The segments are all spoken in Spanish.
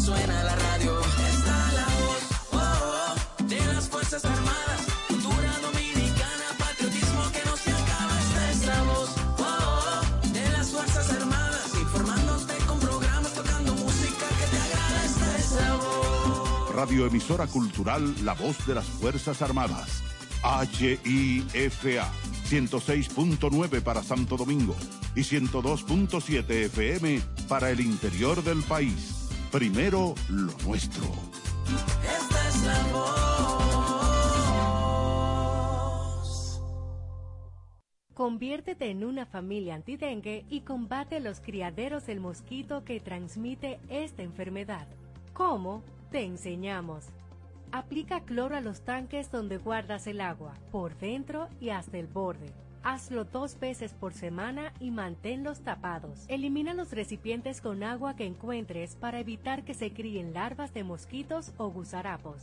suena la radio. Está la voz oh, oh, de las Fuerzas Armadas. Cultura dominicana, patriotismo que no se acaba. Esta es la voz oh, oh, de las Fuerzas Armadas. Informándote con programas, tocando música que te agrada. Esta es la voz. Radioemisora cultural La Voz de las Fuerzas Armadas. HIFA 106.9 para Santo Domingo y 102.7 FM para el interior del país. Primero lo nuestro. Esta es la voz. Conviértete en una familia antidengue y combate los criaderos del mosquito que transmite esta enfermedad. ¿Cómo? Te enseñamos. Aplica cloro a los tanques donde guardas el agua, por dentro y hasta el borde. Hazlo dos veces por semana y manténlos tapados. Elimina los recipientes con agua que encuentres para evitar que se críen larvas de mosquitos o gusarapos.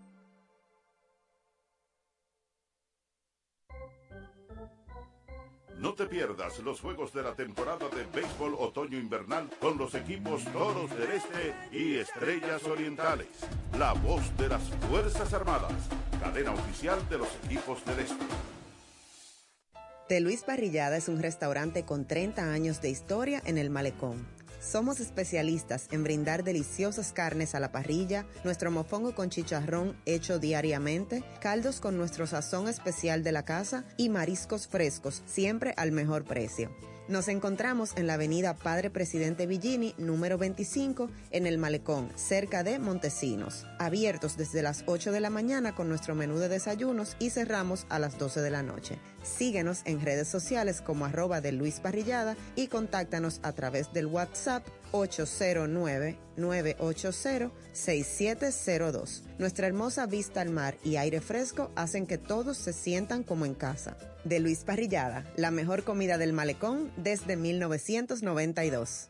No te pierdas los juegos de la temporada de béisbol otoño-invernal con los equipos Toros del Este y Estrellas Orientales. La voz de las Fuerzas Armadas, cadena oficial de los equipos del Este. De Luis Parrillada es un restaurante con 30 años de historia en el Malecón. Somos especialistas en brindar deliciosas carnes a la parrilla, nuestro mofongo con chicharrón hecho diariamente, caldos con nuestro sazón especial de la casa y mariscos frescos, siempre al mejor precio. Nos encontramos en la avenida Padre Presidente Villini, número 25, en el Malecón, cerca de Montesinos. Abiertos desde las 8 de la mañana con nuestro menú de desayunos y cerramos a las 12 de la noche. Síguenos en redes sociales como arroba de Luis Parrillada y contáctanos a través del WhatsApp 809-980-6702. Nuestra hermosa vista al mar y aire fresco hacen que todos se sientan como en casa. De Luis Parrillada, la mejor comida del malecón desde 1992.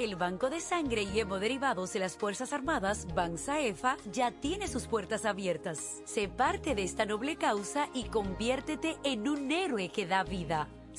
El Banco de Sangre y Hemoderivados de las Fuerzas Armadas, BANSAEFA, ya tiene sus puertas abiertas. Sé parte de esta noble causa y conviértete en un héroe que da vida.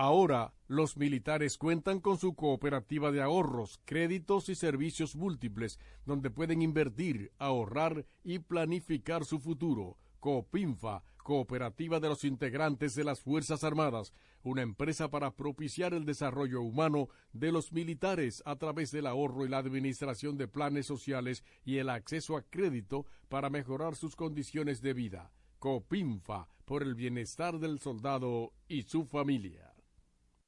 Ahora, los militares cuentan con su cooperativa de ahorros, créditos y servicios múltiples, donde pueden invertir, ahorrar y planificar su futuro. Coopinfa, Cooperativa de los Integrantes de las Fuerzas Armadas, una empresa para propiciar el desarrollo humano de los militares a través del ahorro y la administración de planes sociales y el acceso a crédito para mejorar sus condiciones de vida. Copinfa, por el bienestar del soldado y su familia.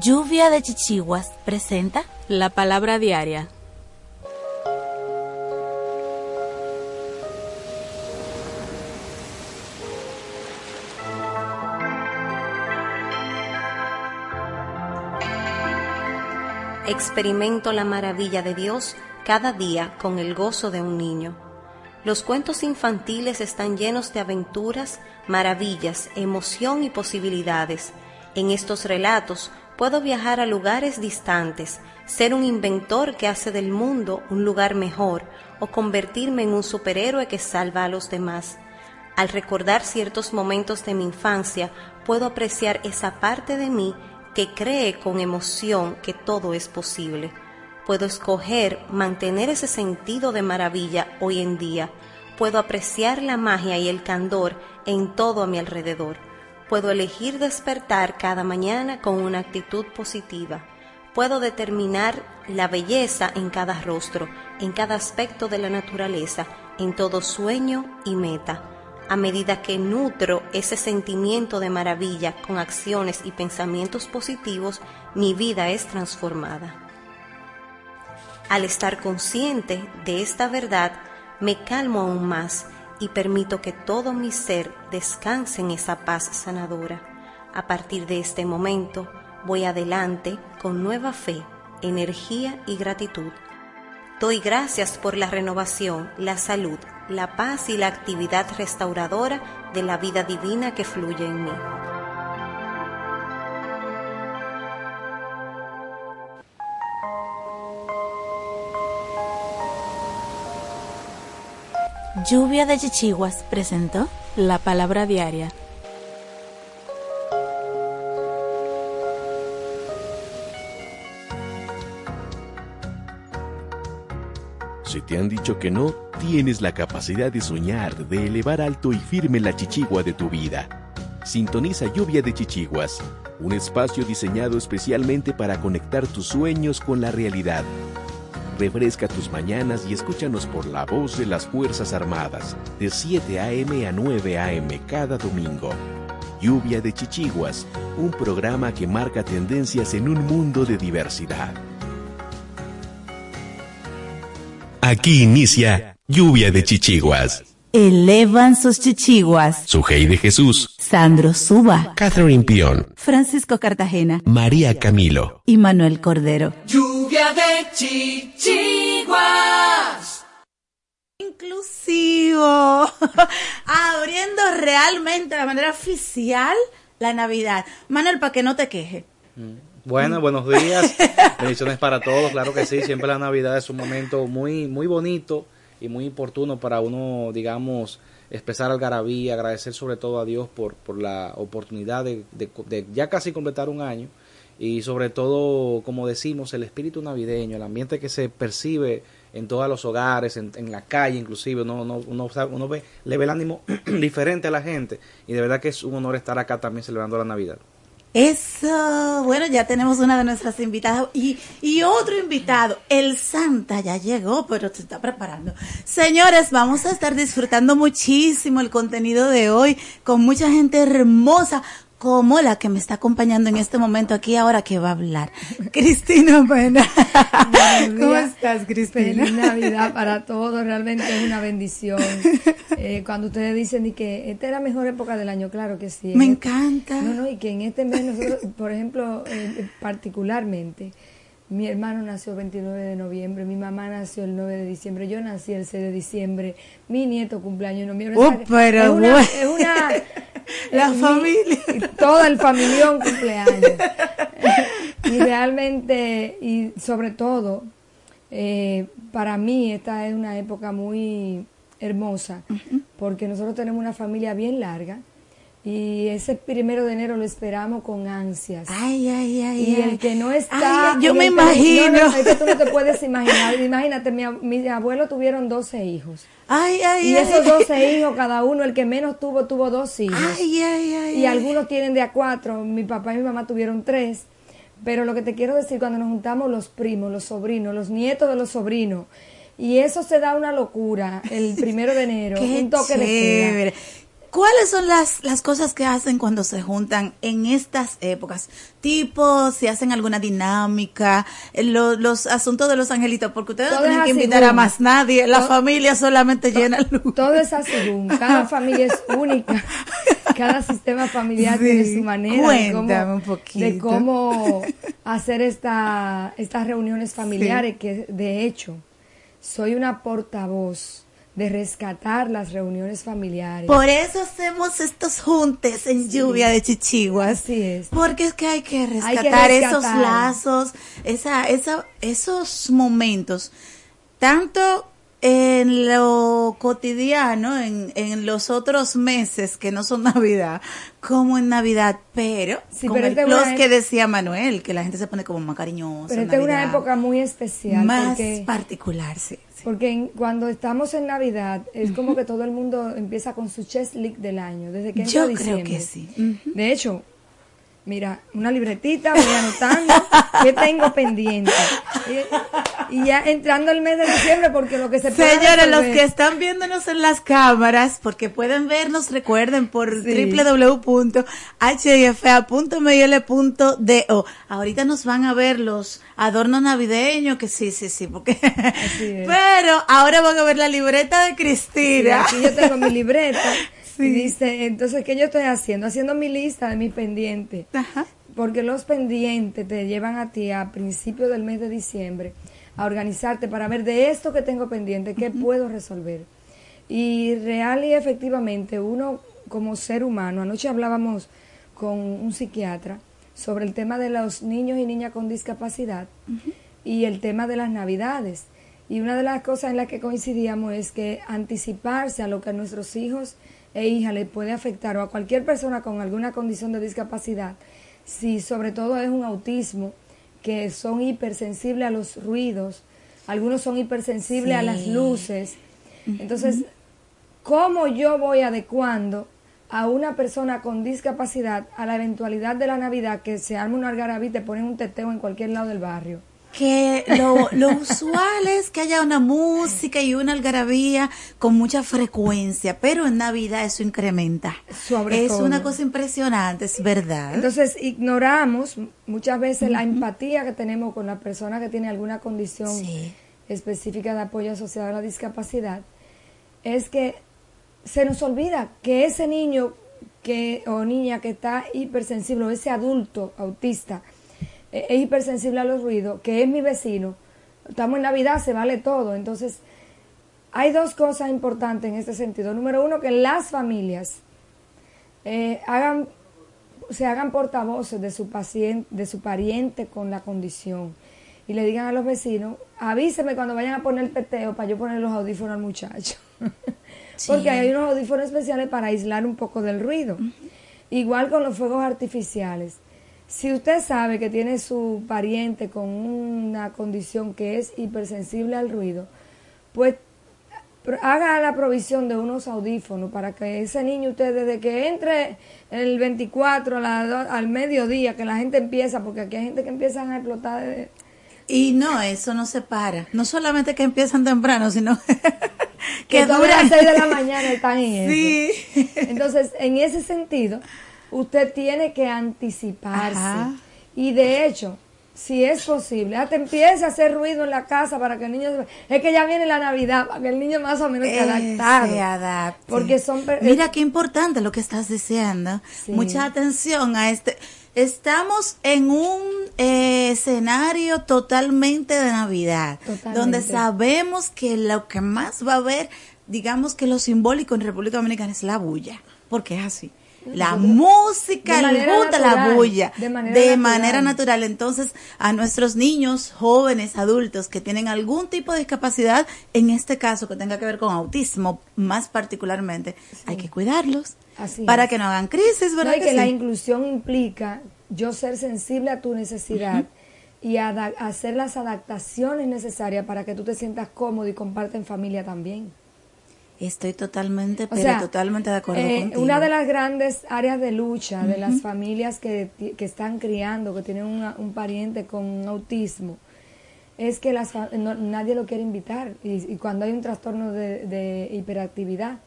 Lluvia de Chichiguas presenta la palabra diaria. Experimento la maravilla de Dios cada día con el gozo de un niño. Los cuentos infantiles están llenos de aventuras, maravillas, emoción y posibilidades. En estos relatos puedo viajar a lugares distantes, ser un inventor que hace del mundo un lugar mejor o convertirme en un superhéroe que salva a los demás. Al recordar ciertos momentos de mi infancia, puedo apreciar esa parte de mí que cree con emoción que todo es posible. Puedo escoger mantener ese sentido de maravilla hoy en día. Puedo apreciar la magia y el candor en todo a mi alrededor. Puedo elegir despertar cada mañana con una actitud positiva. Puedo determinar la belleza en cada rostro, en cada aspecto de la naturaleza, en todo sueño y meta a medida que nutro ese sentimiento de maravilla con acciones y pensamientos positivos, mi vida es transformada. Al estar consciente de esta verdad, me calmo aún más y permito que todo mi ser descanse en esa paz sanadora. A partir de este momento, voy adelante con nueva fe, energía y gratitud. Doy gracias por la renovación, la salud, la paz y la actividad restauradora de la vida divina que fluye en mí. Lluvia de Chichiguas presentó la palabra diaria. Si te han dicho que no, tienes la capacidad de soñar, de elevar alto y firme la chichigua de tu vida. Sintoniza Lluvia de Chichiguas, un espacio diseñado especialmente para conectar tus sueños con la realidad. Refresca tus mañanas y escúchanos por la voz de las Fuerzas Armadas, de 7 a.m. a 9 a.m. cada domingo. Lluvia de Chichiguas, un programa que marca tendencias en un mundo de diversidad. Aquí inicia Lluvia de Chichiguas. Elevan sus chichiguas. Sujei de Jesús. Sandro Suba. Catherine Pion. Francisco Cartagena. María Camilo. Y Manuel Cordero. Lluvia de chichiguas. Inclusivo. Abriendo realmente de manera oficial la Navidad. Manuel, para que no te queje. Bueno, buenos días. Bendiciones para todos. Claro que sí, siempre la Navidad es un momento muy, muy bonito y muy oportuno para uno, digamos, expresar algarabía, agradecer sobre todo a Dios por, por la oportunidad de, ya casi completar un año y sobre todo, como decimos, el espíritu navideño, el ambiente que se percibe en todos los hogares, en, en la calle inclusive, uno, uno, uno, uno ve, le ve el ánimo diferente a la gente y de verdad que es un honor estar acá también celebrando la Navidad. Eso, bueno, ya tenemos una de nuestras invitadas y, y otro invitado, el Santa ya llegó, pero se está preparando. Señores, vamos a estar disfrutando muchísimo el contenido de hoy con mucha gente hermosa como la que me está acompañando en este momento aquí ahora que va a hablar. Cristina Pena. ¿Cómo estás, Cristina? Feliz Navidad para todos, realmente es una bendición. Eh, cuando ustedes dicen y que esta es la mejor época del año, claro que sí. Me En- encanta. No, no, y que en este mes nosotros, por ejemplo, eh, particularmente, mi hermano nació el 29 de noviembre, mi mamá nació el 9 de diciembre, yo nací el 6 de diciembre, mi nieto cumpleaños en noviembre. Oh, pero es una, bueno. es una La eh, mi- familia. y todo el familión cumpleaños. y realmente, y sobre todo, eh, para mí esta es una época muy hermosa, porque nosotros tenemos una familia bien larga, Y ese primero de enero lo esperamos con ansias. Ay, ay, ay. Y el que no está. Ay, yo me imagino. No, no, es que tú no te puedes imaginar. Imagínate, mi, mis abuelos tuvieron 12 hijos. Ay, ay, Y esos 12 hijos, cada uno, el que menos tuvo, tuvo dos hijos. Ay, ay, ay. y algunos tienen de a cuatro. Mi papá y mi mamá tuvieron tres. Pero lo que te quiero decir, cuando nos juntamos los primos, los sobrinos, los nietos de los sobrinos, y eso se da una locura el primero de enero, Qué un toque de queda. ¿Cuáles son las, las cosas que hacen cuando se juntan en estas épocas? Tipo, si hacen alguna dinámica, eh, lo- los asuntos de los angelitos, porque ustedes no tienen que invitar a más nadie, la Todo- familia solamente llena luz. Todo es así, boom. cada familia es única, cada sistema familiar Sí, tiene su manera de cuéntame cómo, un poquito. de cómo hacer esta, estas reuniones familiares, que de hecho soy una portavoz de rescatar las reuniones familiares. Por eso hacemos estos juntes en lluvia de chichiguas. Así es. Porque es que hay que rescatar, rescatar. esos lazos, esa, esa, esos momentos, tanto en lo cotidiano, en, en los otros meses que no son Navidad, como en Navidad, pero Sí, con pero el plus que decía Manuel, que la gente se pone como más cariñosa. Pero esta es una época muy especial. más porque, particular, sí. sí. porque en- cuando estamos en Navidad es como que todo el mundo empieza con su chest leak del año, desde que entra Yo creo diciembre. que sí. De hecho, mira, una libretita, voy anotando qué tengo pendiente. Y, y ya entrando el mes de diciembre, porque lo que se puede Señores, los que están viéndonos en las cámaras, porque pueden vernos, recuerden, por Sí. www.hifa.mil.do. Ahorita nos van a ver los adornos navideños, que sí, sí, sí, porque... Pero ahora van a ver la libreta de Sí, Cristina. aquí yo tengo mi libreta. Sí. Y dice, entonces, ¿qué yo estoy haciendo? Haciendo mi lista de mis pendientes. Ajá. Porque los pendientes te llevan a ti a principios del mes de diciembre a organizarte para ver de esto que tengo pendiente, qué puedo resolver. Y real y efectivamente, uno como ser humano, anoche hablábamos con un psiquiatra sobre el tema de los niños y niñas con discapacidad y el tema de las navidades. Y una de las cosas en las que coincidíamos es que anticiparse a lo que nuestros hijos e hijas les puede afectar o a cualquier persona con alguna condición de discapacidad, si sobre todo es un autismo, que son hipersensibles a los ruidos, algunos son hipersensibles a las luces. Entonces, ¿cómo yo voy adecuando a una persona con discapacidad a la eventualidad de la Navidad que se arma una algarabía y te ponen un teteo en cualquier lado del barrio? Que lo, lo usual es que haya una música y una algarabía con mucha frecuencia, pero en Navidad eso incrementa. Sobre es todo. una cosa impresionante, es verdad. Entonces ignoramos muchas veces la empatía que tenemos con la persona que tiene alguna condición Sí. específica de apoyo asociado a la discapacidad. Es que se nos olvida que ese niño que o niña que está hipersensible o ese adulto autista eh, es hipersensible a los ruidos, que es mi vecino. Estamos en Navidad, se vale todo. Entonces, hay dos cosas importantes en este sentido. Número uno, que las familias eh, hagan, se hagan portavoces de su paciente, de su pariente con la condición y le digan a los vecinos, avíseme cuando vayan a poner el peteo para yo poner los audífonos al muchacho. Porque hay unos audífonos especiales para aislar un poco del ruido. Igual con los fuegos artificiales. Si usted sabe que tiene su pariente con una condición que es hipersensible al ruido, pues haga la provisión de unos audífonos para que ese niño usted desde que entre el 24 a la al mediodía, que la gente empieza, porque aquí hay gente que empiezan a explotar de- Y no, eso no se para. No solamente que empiezan temprano, sino que que a las 6 de la mañana están en eso. Sí. Entonces, en ese sentido, usted tiene que anticiparse. Ajá. Y de hecho, si es posible, hasta empiece a hacer ruido en la casa para que el niño... se- Es que ya viene la Navidad, para que el niño más o menos Eh, adaptado. se adapte. Porque son... Mira qué importante lo que estás diciendo. Sí. Mucha atención a este. Estamos en un eh, escenario totalmente de Navidad, Totalmente. donde sabemos que lo que más va a haber, digamos que lo simbólico en República Dominicana es la bulla, porque es así. La música, manera junta, la bulla, de manera de natural. manera natural. Entonces, a nuestros niños, jóvenes, adultos que tienen algún tipo de discapacidad, en este caso que tenga que ver con autismo, más particularmente, hay que cuidarlos Así para es. que no hagan crisis, ¿verdad? No, y que, la sí? inclusión implica yo ser sensible a tu necesidad y hacer las adaptaciones necesarias para que tú te sientas cómodo y comparte en familia también. Estoy totalmente, O pero sea, totalmente de acuerdo eh, contigo. Una de las grandes áreas de lucha de las familias que, que están criando, que tienen una- un pariente con autismo, es que las, no- nadie lo quiere invitar. Y, y cuando hay un trastorno de, de hiperactividad.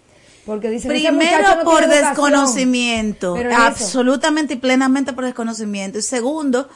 Porque dicen, "Ese muchacho Primero no por tiene educación". desconocimiento, absolutamente y plenamente por desconocimiento. Y segundo,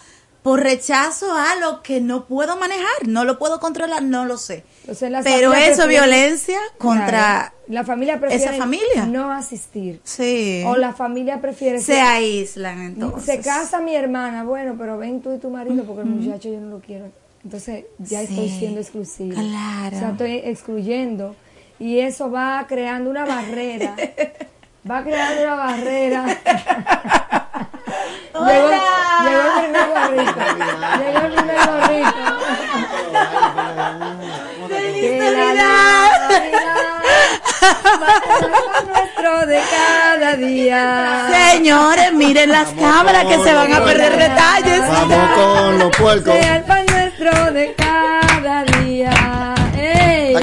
por rechazo a lo que no puedo manejar, no lo puedo controlar, no lo sé. Entonces, Pero eso, prefieren- violencia contra Claro. la familia prefiere esa familia. no asistir. Sí. O la familia prefiere Se que- aíslan entonces. Se casa mi hermana, bueno, pero ven tú y tu marido porque el muchacho yo no lo quiero. Entonces ya Sí. estoy siendo exclusiva. Claro. O sea, estoy excluyendo y eso va creando una barrera. va creando una barrera. llegó, llegó el primer gorrito. Llegó el nuestro de cada día. Señores, miren las cámaras que se van a perder detalles. Vamos con los puercos. Sea el pan nuestro de cada día.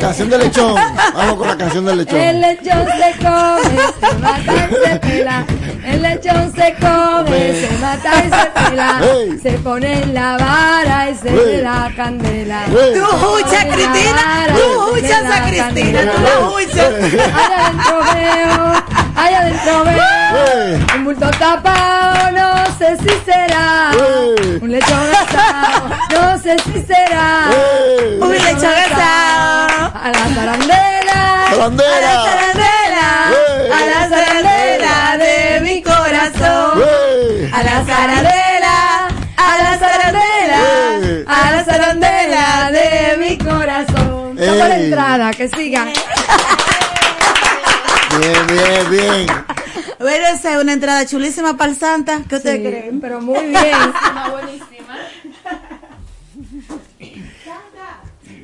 Canción del lechón. Vamos con la canción del lechón. El lechón se come, se mata y se pela. El lechón se come, se mata y se pela. Ey. Se pone en la vara y se Ey. ve la candela. Ey. Tú huchas, Cristina, tú huchas a Cristina, tú la huchas. Allá adentro veo, allá adentro veo Ey. un bulto tapado, no sé si será Ey. un lechón asado, no sé si será Ey. Un lechón asado. A la zarandela, Zarandela. A la zarandela, a la zarandela de mi corazón. A la zarandela, a la zarandela, a la zarandela de mi corazón. Toma la entrada, que siga. Bien, bien, bien. Bueno, esa es una entrada chulísima para el Santa. ¿Qué ustedes Sí, creen? pero muy bien.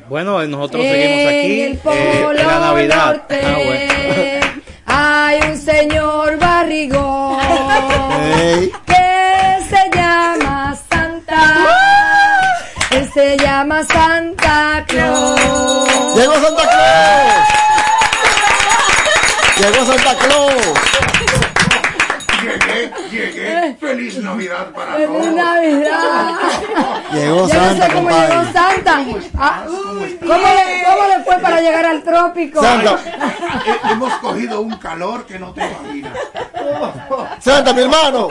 Bueno, nosotros en seguimos aquí el eh, polo en la Navidad. norte Ah, bueno. hay un señor barrigón que se llama Santa. Él se llama Santa Claus. Llegó Santa Claus. Llegó Santa Claus. Llegué, llegué. Feliz Navidad para ¡Feliz todos. Navidad! Llegó Yo no Santa, sé cómo compadre. llegó Santa. Ah, ¿cómo, le, ¿Cómo le fue para llegar al trópico? Santa, He- Hemos cogido un calor que no te imaginas. Santa, mi hermano.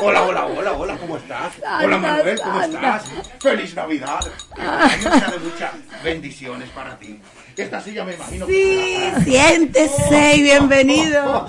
Hola, hola, hola, hola, ¿cómo estás? Hola Manuel, ¿cómo Santa. estás? Feliz Navidad. Que muchas bendiciones para ti. Esta silla me imagino que Sí, para- siéntese y bienvenido.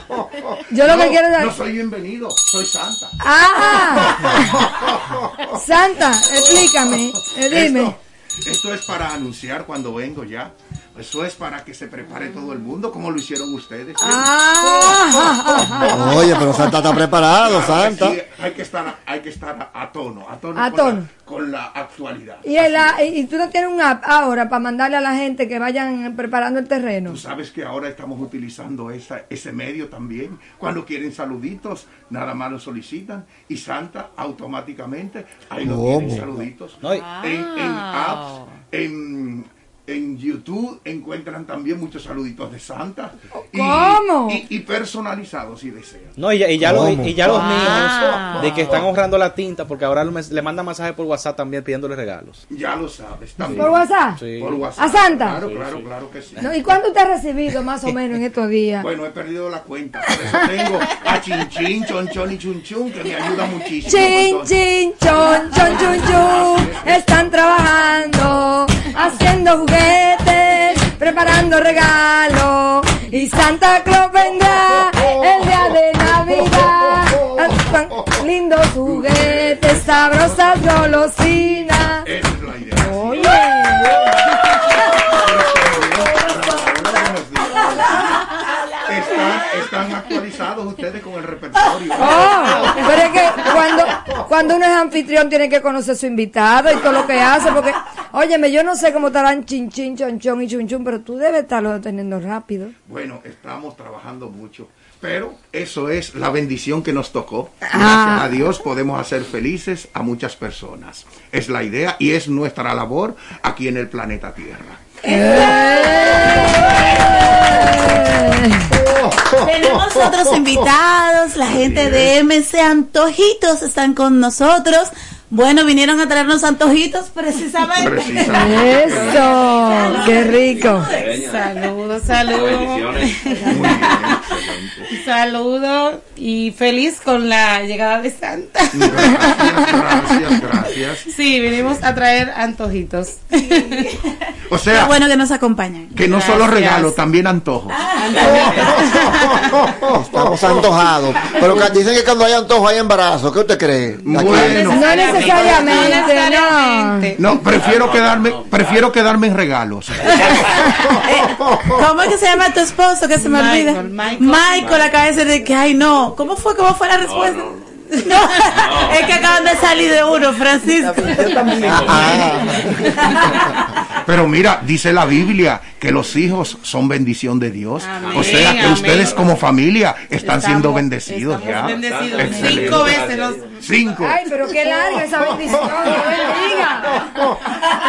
Yo lo No, que quiero es... No soy bienvenido, soy Santa. ¡Ah! Santa, explícame, eh, dime. Esto, esto es para anunciar cuando vengo ya. Eso es para que se prepare todo el mundo, como lo hicieron ustedes. Ah, Oye, pero Santa está preparado, Claro que Santa. sí, hay que estar, hay que estar a, a tono, a tono, A con, tono. La, con la actualidad. y, el- ah, y tú no tienes un app ahora para mandarle a la gente que vayan preparando el terreno. Tú sabes que ahora estamos utilizando esa, ese medio también. Cuando quieren saluditos, nada más lo solicitan y Santa automáticamente ahí lo saluditos. No, En, en apps, en, en YouTube encuentran también muchos saluditos de Santa. Y, ¿Cómo? Y, y personalizados si desean. No, y ya, y ya, los, y ya los Wow. niños de que están ahorrando la tinta porque ahora le, mandan mensajes por WhatsApp también pidiéndole regalos. Ya lo sabes también. ¿Por WhatsApp? Sí. Por WhatsApp. ¿A Santa? Claro, claro, claro que sí. No, ¿Y cuánto te has recibido más o menos en estos días? Bueno, he perdido la cuenta. Por eso tengo a Chinchín, Chonchón y Chunchun que me ayuda muchísimo. Chin, con todo. chin, chon, chon, chun, chun. Están trabajando, haciendo juguetes, preparando regalos. Y Santa Claus vendrá el día de Navidad. Lindos juguetes, sabrosas golosinas. actualizados ustedes con el repertorio. Oh, pero es que cuando, cuando uno es anfitrión tiene que conocer su invitado y todo lo que hace, porque, óyeme, yo no sé cómo estarán chin chin, chonchón y chunchun, pero tú debes estarlo teniendo rápido. Bueno, estamos trabajando mucho. Pero eso es la bendición que nos tocó. Ah. Gracias a Dios podemos hacer felices a muchas personas. Es la idea y es nuestra labor aquí en el planeta Tierra. ¡Eh! Tenemos otros invitados, la gente de MC Antojitos están con nosotros. Bueno, vinieron a traernos antojitos precisamente. Eso, qué rico. Saludos, saludos. Saludos y feliz con la llegada de Santa. Gracias, gracias. Sí, vinimos a traer antojitos. O sea, Qué bueno que nos acompañan. que no solo regalo, también antojo. Estamos antojados. Pero que dicen que cuando hay antojo hay embarazo. ¿Qué usted cree? Bueno. No necesariamente, no. No, prefiero quedarme, prefiero quedarme en regalos. ¿Cómo es que se llama tu esposo? Que se me Michael, olvida. Michael. Michael acaba de decir de que, ay no. ¿Cómo fue? ¿Cómo fue la respuesta? No, es que acaban de salir de uno, Francisco. Pero mira, dice la Biblia que los hijos son bendición de Dios. Amén, o sea que amén. ustedes como familia están siendo bendecidos ya. bendecidos. Cinco veces los- Cinco. Ay, pero qué larga esa bendición, Dios.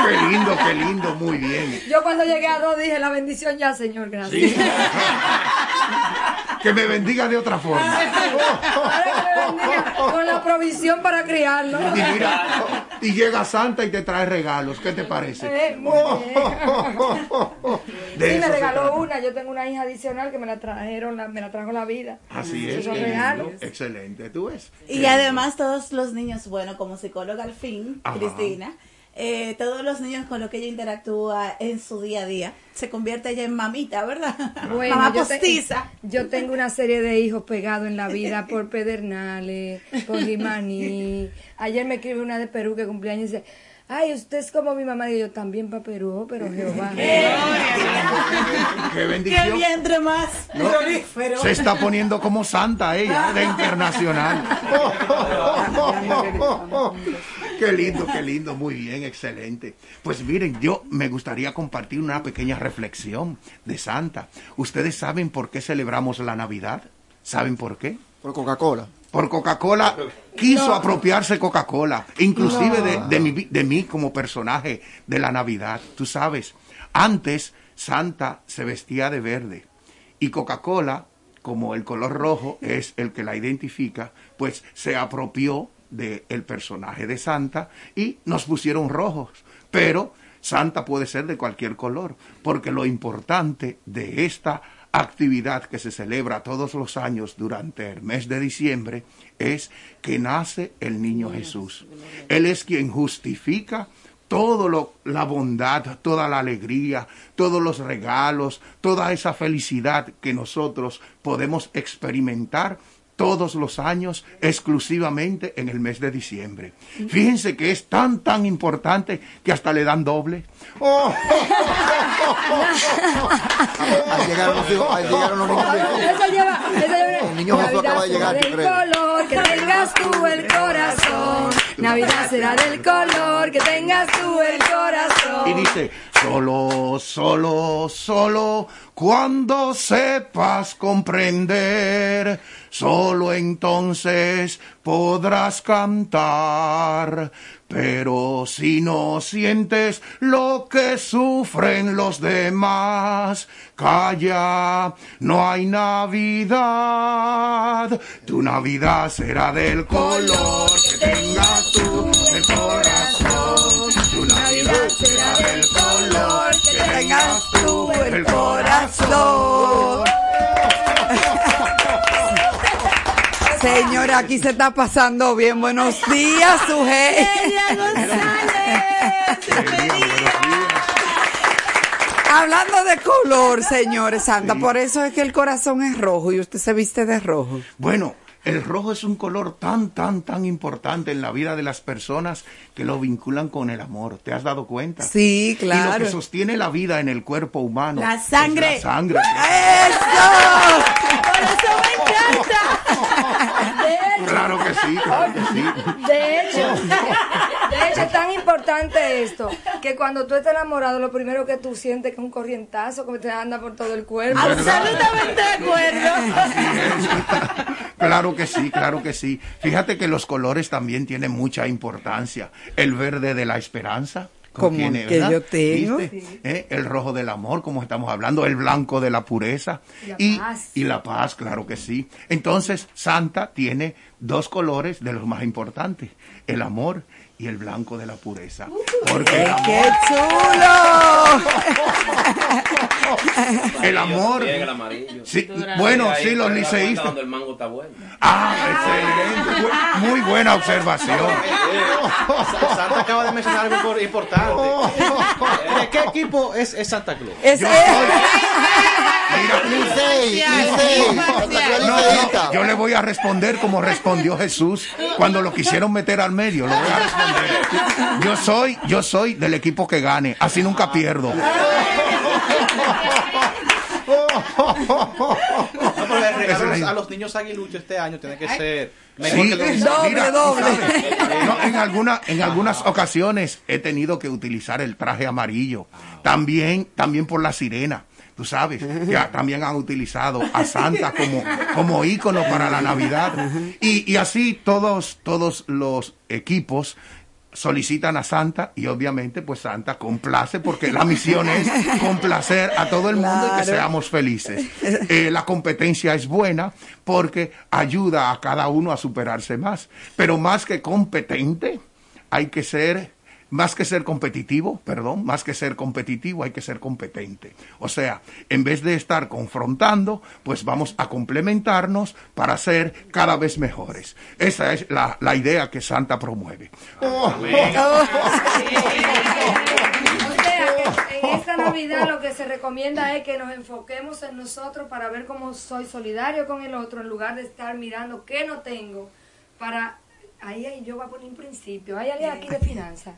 Qué lindo, qué lindo, muy bien. Yo cuando llegué a dos dije la bendición ya, Señor, gracias. Que me bendiga de otra forma. Ahora que me bendiga con la provisión para criarlo. Y mira, y llega Santa y te trae regalos. ¿Qué te parece? Eh, muy bien. De Sí, me regaló una. Yo tengo una hija adicional que me la trajeron, la- me la trajo la vida. Así es. son regalos. Excelente, tú ves. Y además todos los niños, bueno, como psicóloga al fin, Ajá. Cristina, eh, todos los niños con los que ella interactúa en su día a día, se convierte ella en mamita, ¿verdad? Bueno, Mamá yo, te- postiza. yo tengo una serie de hijos pegados en la vida por Pedernales, por Jimaní. Ayer me escribe una de Perú que cumpleaños y dice, ay, usted es como mi mamá. Y yo también oh, pero Jehová. Qué ¡Qué bendición. vientre más! No! Se está poniendo como santa ella, de internacional. Qué lindo, qué lindo, muy bien, excelente. Pues miren, yo me gustaría compartir una pequeña reflexión de Santa. ¿Ustedes saben por qué celebramos la Navidad? ¿Saben por qué? Por Coca-Cola. Por Coca-Cola quiso No. apropiarse Coca-Cola, inclusive No. de, de mi, de mí como personaje de la Navidad. Tú sabes, antes Santa se vestía de verde y Coca-Cola, como el color rojo es el que la identifica, pues se apropió del personaje de Santa y nos pusieron rojos. Pero Santa puede ser de cualquier color, porque lo importante de esta actividad que se celebra todos los años durante el mes de diciembre es que nace el niño Jesús. Él es quien justifica todo lo, la bondad, toda la alegría, todos los regalos, toda esa felicidad que nosotros podemos experimentar todos los años exclusivamente en el mes de diciembre. Fíjense que es tan, tan importante que hasta le dan doble. Ahí llegaron los hijos, ahí llegaron los niños. Eso lleva, eso lleva. El niño Jesús acaba de llegar, Navidad yo será del creo. color que tengas tú el corazón. Navidad será del color que tengas tú el corazón. Y dice, solo, solo, solo, cuando sepas comprender, solo entonces podrás cantar. Pero si no sientes lo que sufren los demás, calla, no hay Navidad. Tu Navidad será del color que tengas tú el corazón. Tu Navidad será del color que tengas tú el corazón. Señora, aquí se está pasando bien. Buenos días, Sujei. Hablando de color, señores Santa, por eso es que el corazón es rojo y usted se viste de rojo. Bueno, el rojo es un color tan, tan, tan importante en la vida de las personas que lo vinculan con el amor. ¿Te has dado cuenta? Sí, Y lo claro. que sostiene la vida en el cuerpo humano. La es sangre. la sangre. ¡Eso! Por eso me encanta. De Claro que sí, claro que sí. De hecho, de hecho es tan importante esto que cuando tú estás enamorado lo primero que tú sientes que es un corrientazo que te anda por todo el cuerpo. Absolutamente de acuerdo. Claro que sí, claro que sí. Fíjate que los colores también tienen mucha importancia. El verde de la esperanza. Como contiene, que ¿verdad? yo tengo. ¿Eh? El rojo del amor, como estamos hablando, el blanco de la pureza La y, paz. y la paz, claro que sí. Entonces, Santa tiene dos colores de los más importantes, el amor y el blanco de la pureza. Porque el ¡Qué amor, chulo! el amor. Sí, bueno, sí, los liceístas. Cuando el mango está bueno. Ah, excelente. Muy buena observación. Sa- Santa acaba de mencionar algo por- importante. ¿De qué equipo es, Santa Claus? Es- Licey, Licey, Santa Claus No, liceísta. no, yo le voy a responder como respondió Jesús cuando lo quisieron meter al medio. Lo voy a responder. Yo soy, yo soy del equipo que gane. Así nunca pierdo. No, a los- idea. a los niños aguiluchos este año tiene que ser mejor Sí, que los Doble, mira, doble. No, en, alguna- en algunas ocasiones he tenido que utilizar el traje amarillo. También, también por la sirena. Tú sabes, ya también han utilizado a Santa como, como ícono para la Navidad. Y, y así todos, todos los equipos solicitan a Santa y obviamente pues Santa complace porque la misión es complacer a todo el mundo y que seamos felices. Eh, la competencia es buena porque ayuda a cada uno a superarse más, pero más que competente hay que ser más que ser competitivo, perdón, más que ser competitivo hay que ser competente. O sea, en vez de estar confrontando, pues vamos a complementarnos para ser cada vez mejores. Esa es la, la idea que Santa promueve. O sea, que en esta Navidad lo que se recomienda es que nos enfoquemos en nosotros para ver cómo soy solidario con el otro en lugar de estar mirando qué no tengo para... Ahí, ahí yo voy a poner un principio. ¿Hay alguien aquí de finanzas?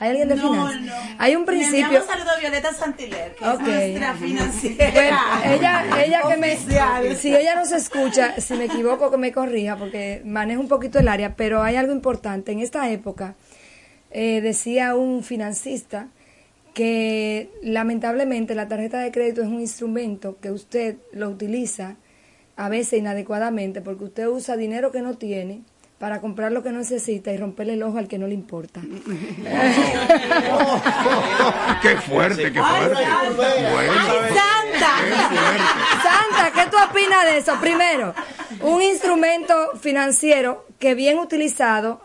¿Hay alguien de No, finanzas? no. Hay un Le principio... un saludo a Violeta Santiler, que es nuestra financiera. Bueno, ella, ella que me, si ella no se escucha, si me equivoco que me corrija, porque manejo un poquito el área, pero hay algo importante. En esta época, eh, decía un financista que lamentablemente la tarjeta de crédito es un instrumento que usted lo utiliza a veces inadecuadamente, porque usted usa dinero que no tiene para comprar lo que no necesita y romperle el ojo al que no le importa. qué fuerte, qué fuerte. Bueno, ¡Santa! Santa, ¿qué tú opinas de eso? Primero, un instrumento financiero que bien utilizado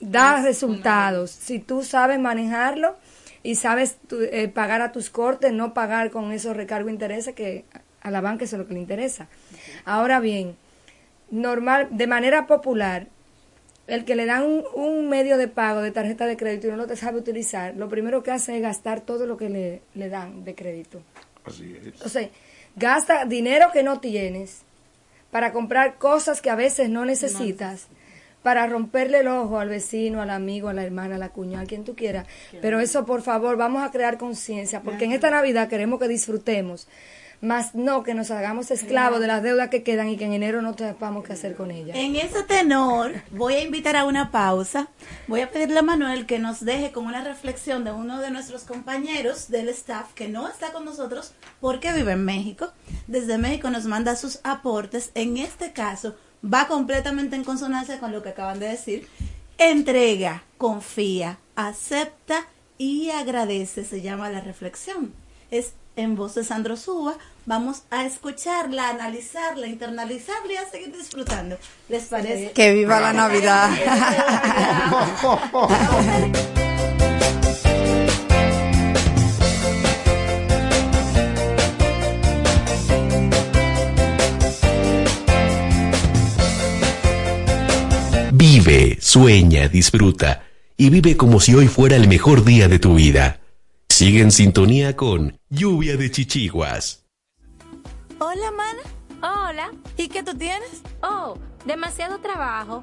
da resultados. Si tú sabes manejarlo y sabes tu- eh, pagar a tus cortes, no pagar con esos recargos de intereses que a la banca eso es lo que le interesa. Ahora bien, normal, de manera popular, el que le dan un, un medio de pago de tarjeta de crédito y no lo te sabe utilizar, lo primero que hace es gastar todo lo que le, le dan de crédito. así es. O sea, gasta dinero que no tienes para comprar cosas que a veces no necesitas, para romperle el ojo al vecino, al amigo, a la hermana, a la cuñada, a quien tú quieras. Pero eso, por favor, vamos a crear conciencia, porque en esta Navidad queremos que disfrutemos, más no que nos hagamos esclavos de las deudas que quedan y que en enero no sepamos qué hacer con ellas. En ese tenor, voy a invitar a una pausa. Voy a pedirle a Manuel que nos deje con una reflexión de uno de nuestros compañeros del staff que no está con nosotros porque vive en México. Desde México nos manda sus aportes. En este caso, va completamente en consonancia con lo que acaban de decir. Entrega, confía, acepta y agradece. Se llama la reflexión. Es en voz de Sandro Suba. Vamos a escucharla, analizarla, internalizarla y a seguir disfrutando. ¿Les parece? Que viva la Navidad. Vive, sueña, disfruta y vive como si hoy fuera el mejor día de tu vida. Sigue en sintonía con Lluvia de Chichiguas. Hola, mana. Hola. ¿Y qué tú tienes? Oh, demasiado trabajo.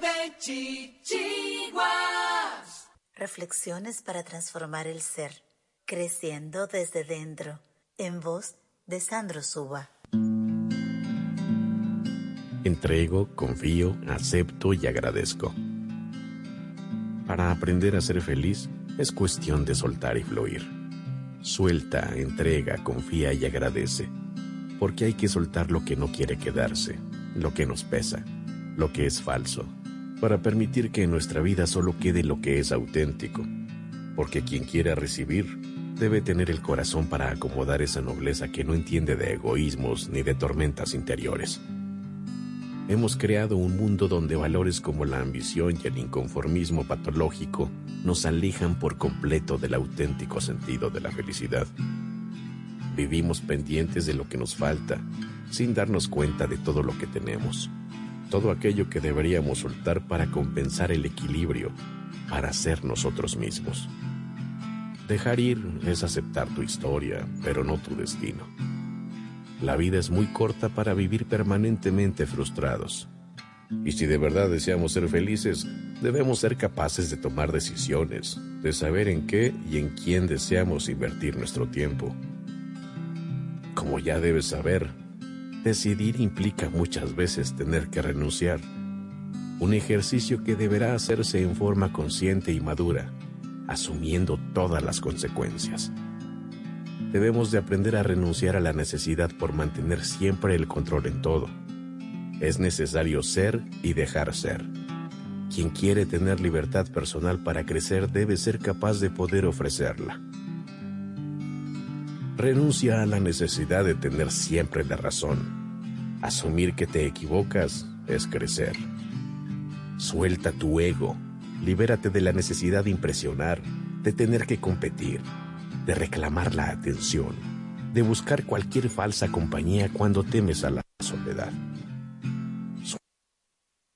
De Chichiguas. Reflexiones para transformar el ser, creciendo desde dentro, en voz de Sandro Suba. Entrego, confío, acepto y agradezco. Para aprender a ser feliz es cuestión de soltar y fluir. Suelta, entrega, confía y agradece. Porque hay que soltar lo que no quiere quedarse, lo que nos pesa, lo que es falso, para permitir que en nuestra vida solo quede lo que es auténtico. Porque quien quiera recibir debe tener el corazón para acomodar esa nobleza que no entiende de egoísmos ni de tormentas interiores. Hemos creado un mundo donde valores como la ambición y el inconformismo patológico nos alejan por completo del auténtico sentido de la felicidad. Vivimos pendientes de lo que nos falta, sin darnos cuenta de todo lo que tenemos, todo aquello que deberíamos soltar para compensar el equilibrio, para ser nosotros mismos. Dejar ir es aceptar tu historia, pero no tu destino. La vida es muy corta para vivir permanentemente frustrados. Y si de verdad deseamos ser felices, debemos ser capaces de tomar decisiones, de saber en qué y en quién deseamos invertir nuestro tiempo. Como ya debes saber, decidir implica muchas veces tener que renunciar. Un ejercicio que deberá hacerse en forma consciente y madura, asumiendo todas las consecuencias. Debemos de aprender a renunciar a la necesidad por mantener siempre el control en todo. Es necesario ser y dejar ser. Quien quiere tener libertad personal para crecer debe ser capaz de poder ofrecerla. Renuncia a la necesidad de tener siempre la razón. Asumir que te equivocas es crecer. Suelta tu ego. Libérate de la necesidad de impresionar, de tener que competir, de reclamar la atención, de buscar cualquier falsa compañía cuando temes a la soledad.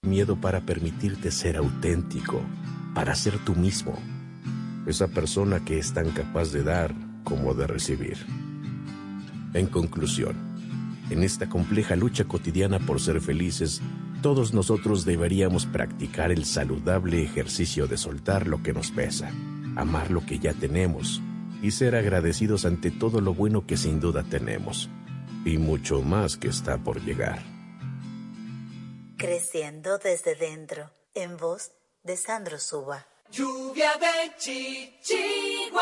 Miedo para permitirte ser auténtico, para ser tú mismo, esa persona que es tan capaz de dar como de recibir. En conclusión, en esta compleja lucha cotidiana por ser felices, todos nosotros deberíamos practicar el saludable ejercicio de soltar lo que nos pesa, amar lo que ya tenemos y ser agradecidos ante todo lo bueno que sin duda tenemos y mucho más que está por llegar. Creciendo desde dentro, en voz de Sandro Suba. Lluvia de chichiguas.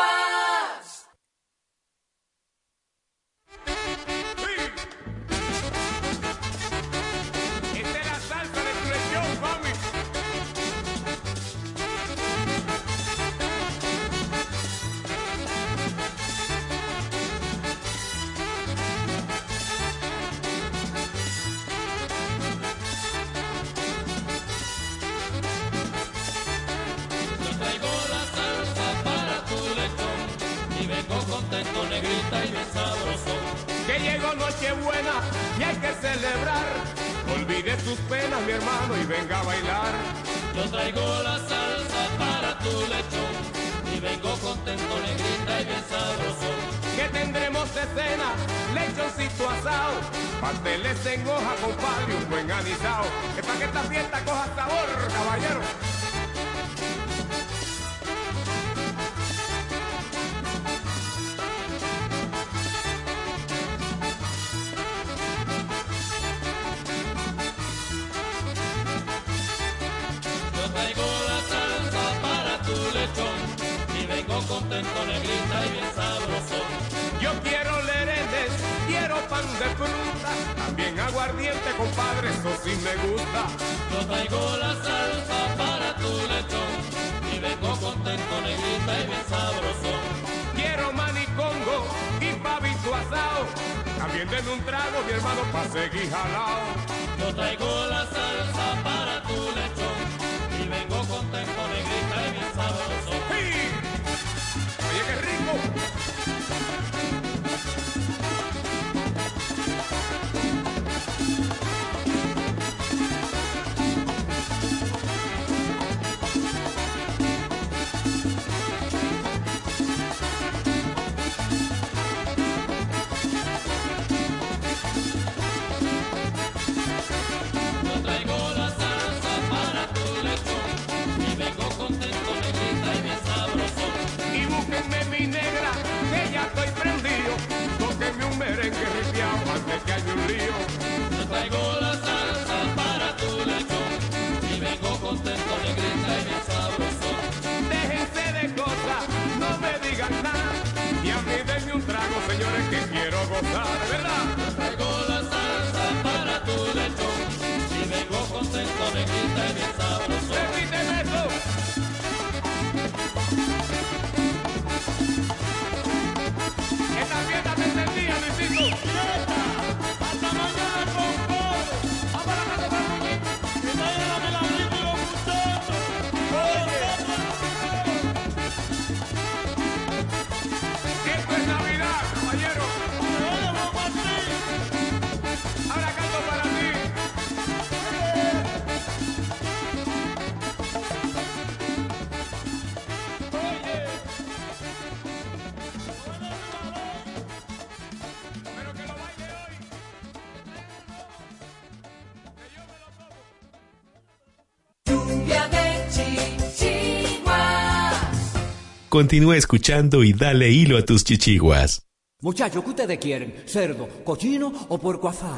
Sabroso. Que llegó Nochebuena y hay que celebrar. Olvide sus penas, mi hermano, y venga a bailar. Yo traigo la salsa para tu lechón y vengo contento, negrita y bien sabroso. Que tendremos de cena, lechoncito asado, pasteles en hoja, compadre, un buen anisado. Es para que esta fiesta coja sabor, caballero. Aguardiente, compadre, eso sí me gusta. Yo traigo la salsa para tu lechón y vengo contento, negrita y bien sabroso. Quiero manicongo y pavito asado, también denme un trago, mi hermano, pa' seguir jalao. Yo traigo la gozar, ¿verdad? Traigo la salsa para tu lechón y vengo contento, negrita y bien sabroso. Continúa escuchando y dale hilo a tus chichiguas. Muchachos, ¿qué ustedes quieren? ¿Cerdo, cochino o puerco asado?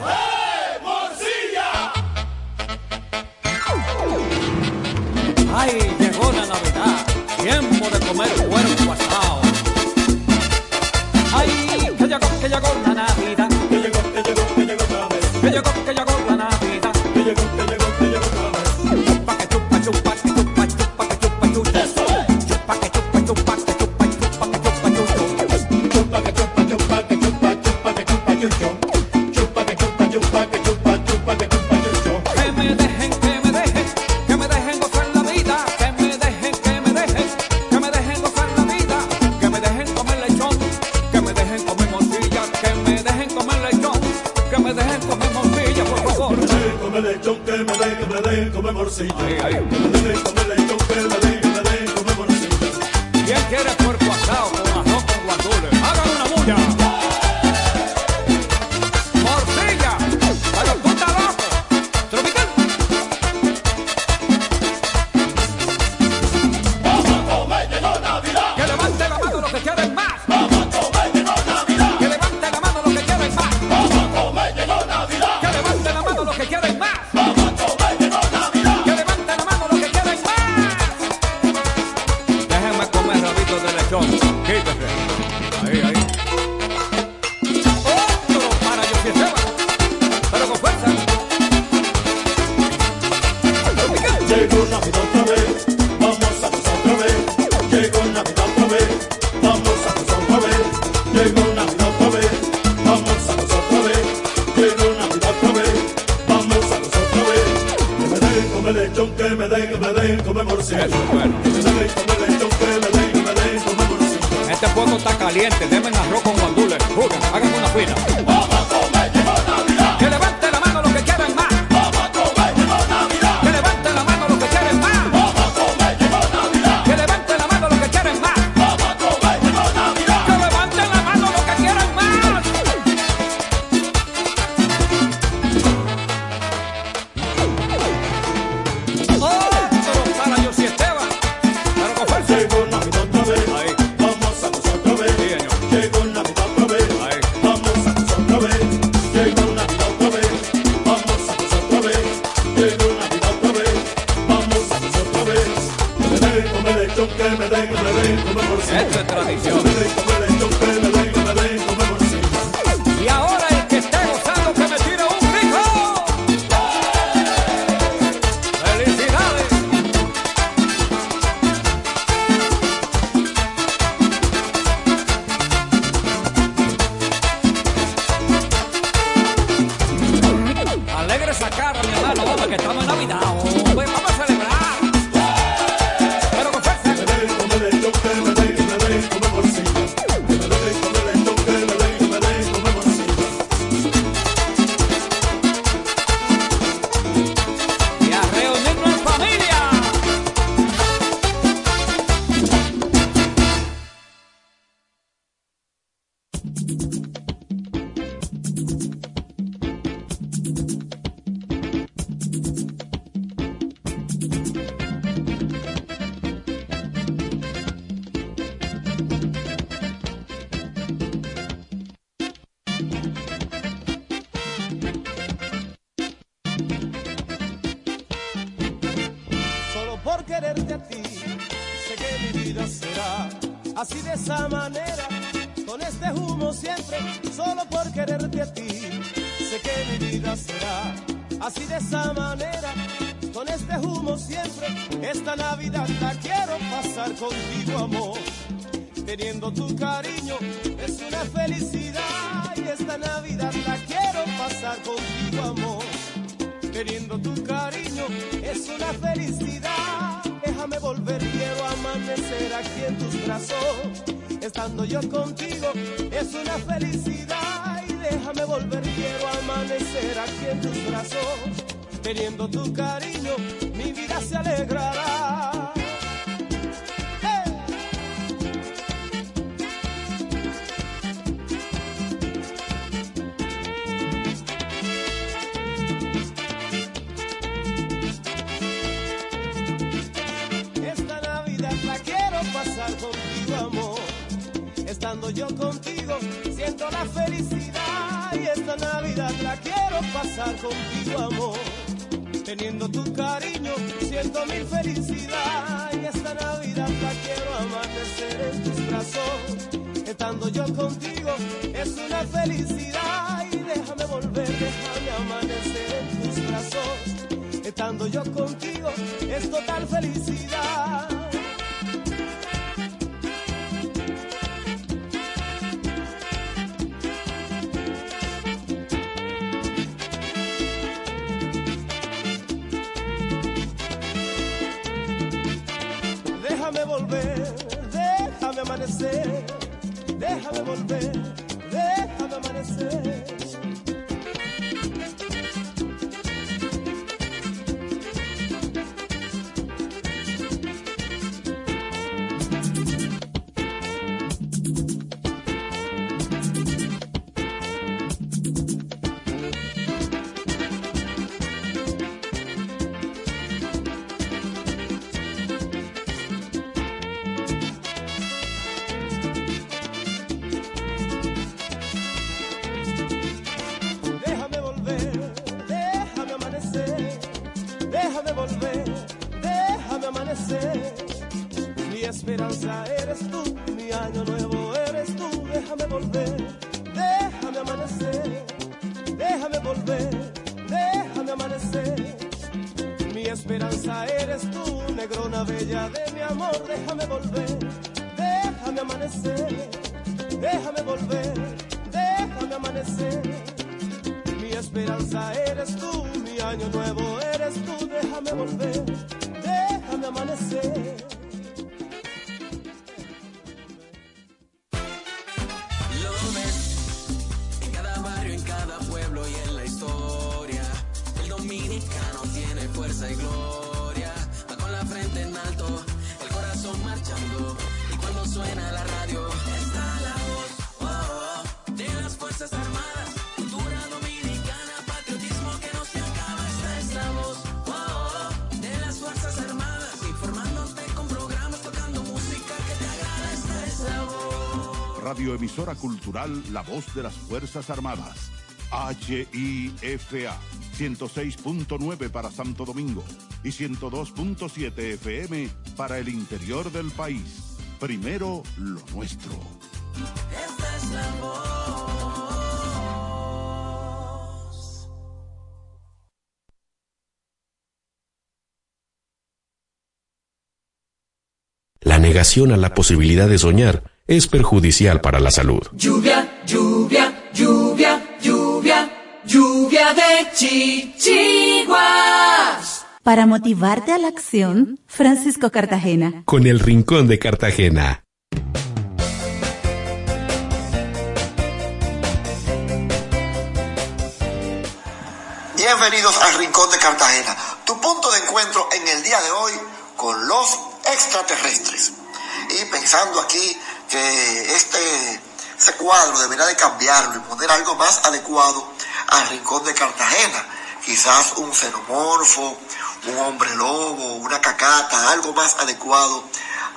Navidad la quiero pasar contigo, amor. Teniendo tu cariño es una felicidad y esta Navidad la quiero pasar contigo, amor. Teniendo tu cariño es una felicidad. Déjame volver, quiero amanecer aquí en tus brazos. Estando yo contigo es una felicidad y déjame volver, quiero amanecer aquí en tus brazos queriendo tu cariño, mi vida se alegrará. Eh. Esta Navidad la quiero pasar contigo, amor. Estando yo contigo, siento la felicidad y esta Navidad la quiero pasar contigo, amor Teniendo tu cariño, siento mi felicidad. Y esta Navidad la quiero amanecer en tus brazos. Estando yo contigo, es una felicidad. Y déjame volver, déjame amanecer en tus brazos. Estando yo contigo, es total felicidad. Amanecer, déjame volver, déjame amanecer. Cultural La Voz de las Fuerzas Armadas. HIFA 106.9 para Santo Domingo y 102.7 FM para el interior del país. Primero lo nuestro. Esta es la voz. La negación a la posibilidad de soñar es perjudicial para la salud. Lluvia, lluvia, lluvia, lluvia, lluvia de chichiguas. Para motivarte a la acción, Francisco Cartagena. Con el Rincón de Cartagena. Bienvenidos al Rincón de Cartagena, tu punto de encuentro en el día de hoy con los extraterrestres. Y pensando aquí que este, este cuadro debería de cambiarlo y poner algo más adecuado al Rincón de Cartagena. Quizás un xenomorfo, un hombre lobo, una cacata, algo más adecuado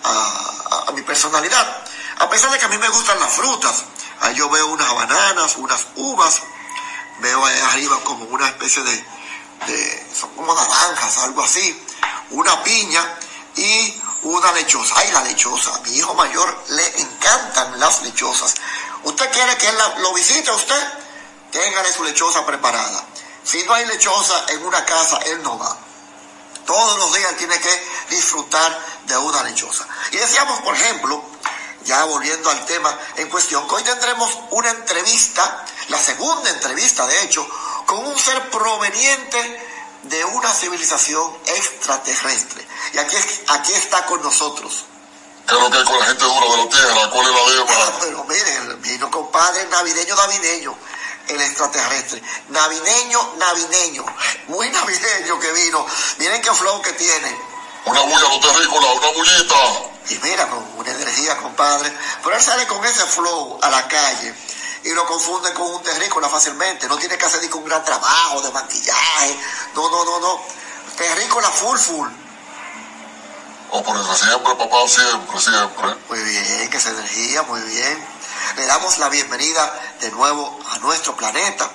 a mi personalidad. A pesar de que a mí me gustan las frutas, ahí yo veo unas bananas, unas uvas, veo ahí arriba como una especie de, de- son como naranjas, algo así, una piña y una lechosa. Ay, la lechosa, mi hijo mayor le encantan las lechosas. ¿Usted quiere que él la- lo visite a usted? Téngale su lechosa preparada. Si no hay lechosa en una casa, él no va. Todos los días tiene que disfrutar de una lechosa. Y decíamos, por ejemplo, ya volviendo al tema en cuestión, que hoy tendremos una entrevista, la segunda entrevista de hecho, con un ser proveniente de una civilización extraterrestre. Y aquí, aquí está con nosotros. ¿Qué es lo que hay con la gente dura de la tierra? ¿Cuál es la lema? Ah, pero miren, vino compadre navideño, navideño, el extraterrestre. Navideño, navideño. Muy navideño que vino. Miren qué flow que tiene. Una bulla, no terrícola, una bullita. Y mira, con una energía, compadre. Pero él sale con ese flow a la calle y lo confunde con un terrícola fácilmente. No tiene que hacer ni con un gran trabajo de maquillaje. No, no, no, no. Terrícola full, full. Oh, por eso siempre, papá, siempre, siempre. Muy bien, que esa energía, muy bien. Le damos la bienvenida de nuevo a nuestro planeta,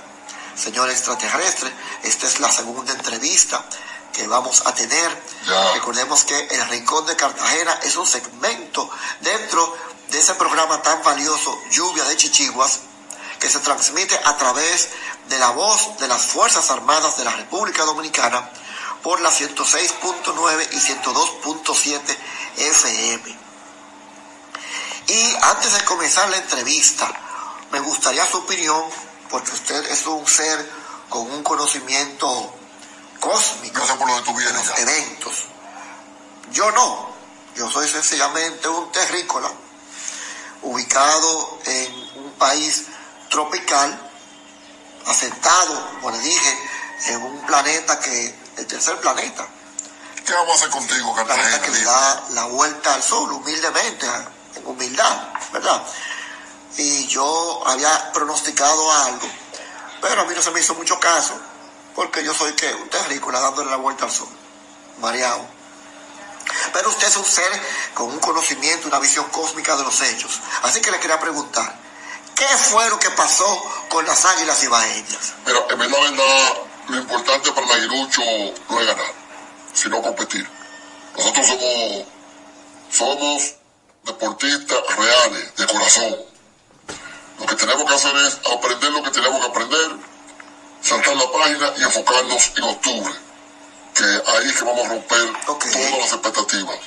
señor extraterrestre. Esta es la segunda entrevista que vamos a tener. Recordemos que el Rincón de Cartagena es un segmento dentro de ese programa tan valioso, Lluvia de Chichiguas, que se transmite a través de la voz de las Fuerzas Armadas de la República Dominicana por la 106.9 y 102.7 FM. Y antes de comenzar la entrevista, me gustaría su opinión, porque usted es un ser con un conocimiento cósmico de los eventos. Yo no, yo soy sencillamente un terrícola ubicado en un país tropical, asentado, como le dije, en un planeta que, el tercer planeta. ¿Qué vamos a hacer contigo, Cartagena? Planeta que le da la vuelta al sol, humildemente, en humildad, ¿verdad? Y yo había pronosticado algo, pero a mí no se me hizo mucho caso, porque yo soy que un terrícola dándole la vuelta al sol, mareado. Pero usted es un ser con un conocimiento, una visión cósmica de los hechos. Así que le quería preguntar, ¿qué fue lo que pasó con las águilas ibaeñas? Mira, en verdad, verdad, lo importante para el aguilucho no es ganar, sino competir. Nosotros somos, somos deportistas reales, de corazón. Lo que tenemos que hacer es aprender lo que tenemos que aprender, saltar la página y enfocarnos en octubre, que ahí es que vamos a romper todas las expectativas.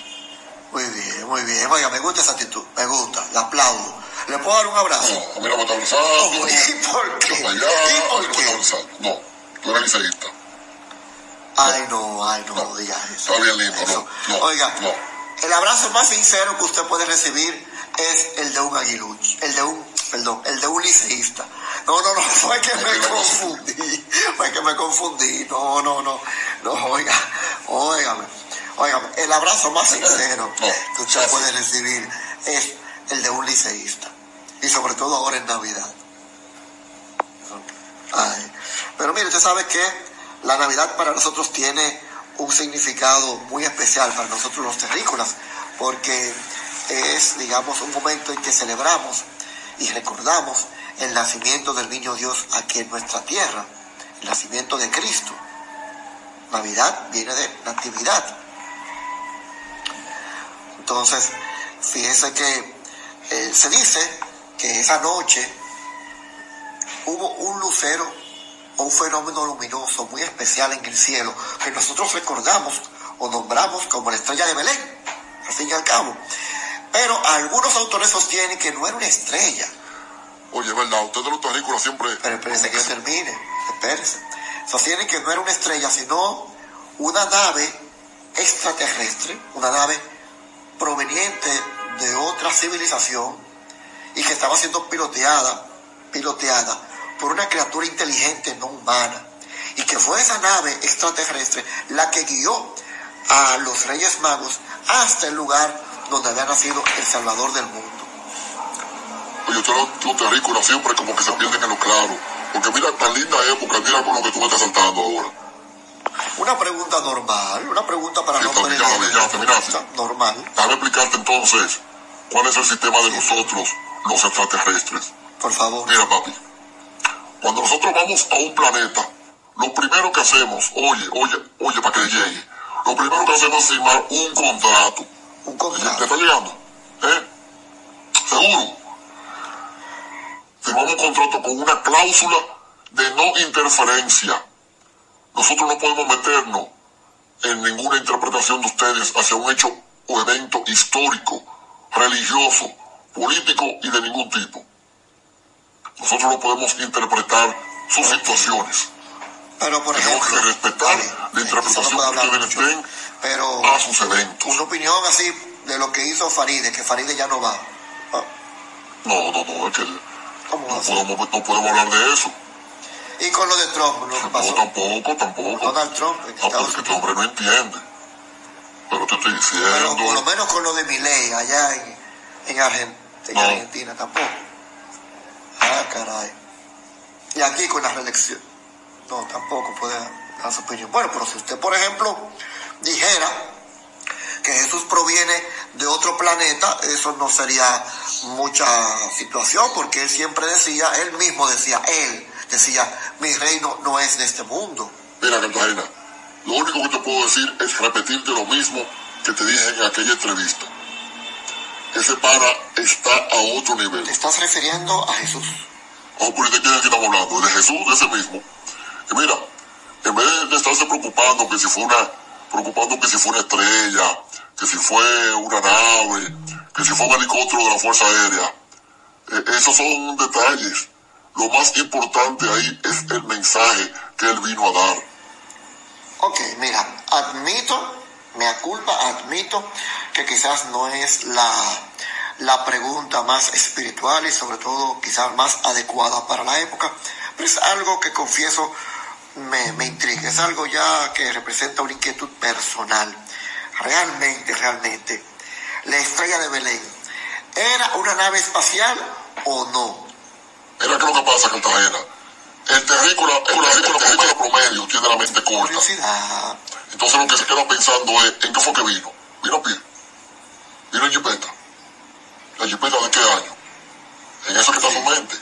Muy bien, muy bien. Oiga, me gusta esa actitud, me gusta, la aplaudo. ¿Le puedo dar un abrazo? No, a mí no me está abrazando. ¿Y por qué? Allá, ¿Y por mí no me está abrazando. No, tú eres liceísta. Ay, no, ay, no, no digas eso. Está bien lindo, no, no. Oiga, el abrazo más sincero que usted puede recibir es el de un aguilucho, el de un, perdón, el de un liceísta. No, no, no, fue que me confundí, fue que me confundí, no, no, no, no, oiga, óigame, el abrazo más sincero que usted puede recibir es el de un liceísta, y sobre todo ahora en Navidad. Ay, pero mire, usted sabe que la Navidad para nosotros tiene un significado muy especial para nosotros los terrícolas, porque es, digamos, un momento en que celebramos y recordamos el nacimiento del niño Dios aquí en nuestra tierra, el nacimiento de Cristo. Navidad viene de natividad. Entonces, fíjese que eh, se dice que esa noche hubo un lucero o un fenómeno luminoso muy especial en el cielo que nosotros recordamos o nombramos como la estrella de Belén, al fin y al cabo. Pero algunos autores sostienen que no era una estrella. Oye, ¿verdad? Ustedes los terrícolas siempre... Pero espérese que yo termine, espérese. Sostienen que no era una estrella, sino una nave extraterrestre, una nave proveniente de otra civilización y que estaba siendo piloteada, piloteada por una criatura inteligente no humana. Y que fue esa nave extraterrestre la que guió a los Reyes Magos hasta el lugar donde había nacido el Salvador del mundo. Oye, ustedes los, los terrícolas siempre como que se pierden en lo claro. Porque mira, tan linda época, mira con lo que tú me estás saltando ahora. Una pregunta normal, una pregunta para no ya, ya, terminaste. normal. Déjame explicarte entonces cuál es el sistema de nosotros, los extraterrestres. Por favor. Mira, papi, cuando nosotros vamos a un planeta, lo primero que hacemos, oye, oye, oye, para que llegue, lo primero que hacemos es firmar un contrato. Un contrato. ¿Te está llegando? ¿Eh? Seguro. Firmamos un contrato con una cláusula de no interferencia. Nosotros no podemos meternos en ninguna interpretación de ustedes hacia un hecho o evento histórico, religioso, político y de ningún tipo. Nosotros no podemos interpretar sus situaciones. Pero por Tenemos ejemplo, que respetar la interpretación que ustedes mucho. den pero a sus eventos. una opinión así de lo que hizo Faride, que Faride ya no va. No, no, no, es que ¿Cómo no podemos, no podemos hablar de eso. Y con lo de Trump, lo que No, pasó. tampoco, tampoco. Donald Trump en Ah, Estados porque este hombre no entiende. Pero te estoy Pero por lo diciendo. menos con lo de Milei allá en, en, Argen- en No. Argentina tampoco. Ah, caray. Y aquí con la reelección. No, tampoco puede dar su opinión. Bueno, pero si usted, por ejemplo, dijera que Jesús proviene de otro planeta, eso no sería mucha situación, porque él siempre decía, él mismo decía, él decía, mi reino no es de este mundo. Mira, Cartagena, Lo único que te puedo decir es repetirte lo mismo que te dije en aquella entrevista. Ese para está a otro nivel. ¿Te estás refiriendo a Jesús? Oh, pero ¿de quién es que estamos hablando? De Jesús, de ese mismo. Y mira, en vez de estarse preocupando que si fue una, preocupando que si fue una estrella, que si fue una nave, que si fue un helicóptero de la Fuerza Aérea, eh, esos son detalles. Lo más importante ahí es el mensaje que él vino a dar. Ok, mira, admito, me culpa, admito que quizás no es la, la pregunta más espiritual y sobre todo quizás más adecuada para la época, pero es algo que confieso me, me intriga, es algo ya que representa una inquietud personal. Realmente, realmente, la estrella de Belén, ¿era una nave espacial o no? Mira que lo que pasa, Cartagena. El terrícola, el terrícola, el terrícola promedio tiene la mente corta. Entonces lo que se queda pensando es, ¿en qué fue que vino? Vino a pie. Vino en jipeta. ¿La jipeta de qué año? En eso que está su mente.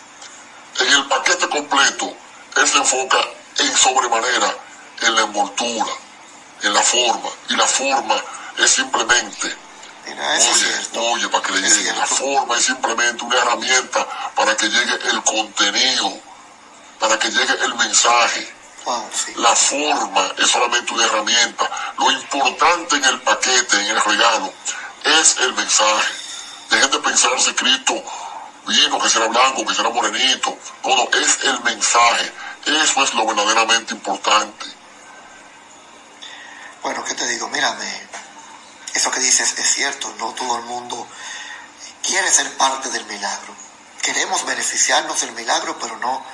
En el paquete completo, él se enfoca en sobremanera en la envoltura, en la forma. Y la forma es simplemente oye, oye, para que le llegue. La forma es simplemente una herramienta para que llegue el contenido, para que llegue el mensaje. La forma es solamente una herramienta. Lo importante en el paquete, en el regalo, es el mensaje. Dejen de pensar si Cristo vino, que será blanco, que será morenito. Todo es el mensaje. Eso es lo verdaderamente importante. Bueno, ¿qué te digo? Mírame, eso que dices es cierto, no todo el mundo quiere ser parte del milagro. Queremos beneficiarnos del milagro, pero no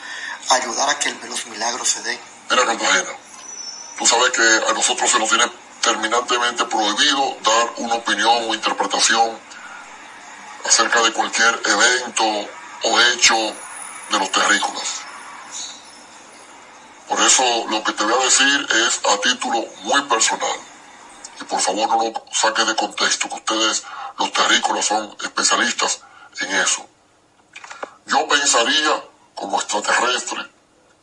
ayudar a que los milagros se den. Mira, Cartagena, tú sabes que a nosotros se nos tiene terminantemente prohibido dar una opinión o interpretación acerca de cualquier evento o hecho de los terrícolas. Por eso lo que te voy a decir es a título muy personal. Y por favor no lo saques de contexto, que ustedes, los terrícolas, son especialistas en eso. Yo pensaría, como extraterrestre,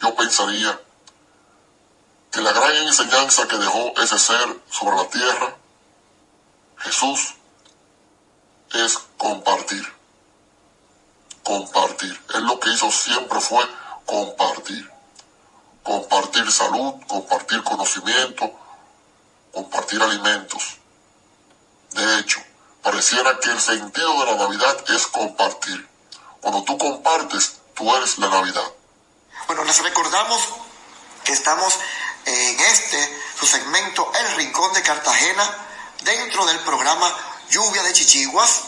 yo pensaría que la gran enseñanza que dejó ese ser sobre la tierra, Jesús, es compartir. Compartir. Él lo que hizo siempre fue compartir. Compartir salud, compartir conocimiento, compartir alimentos. De hecho, pareciera que el sentido de la Navidad es compartir. Cuando tú compartes, tú eres la Navidad. Bueno, les recordamos que estamos en este, su segmento El Rincón de Cartagena, dentro del programa Lluvia de Chichiguas,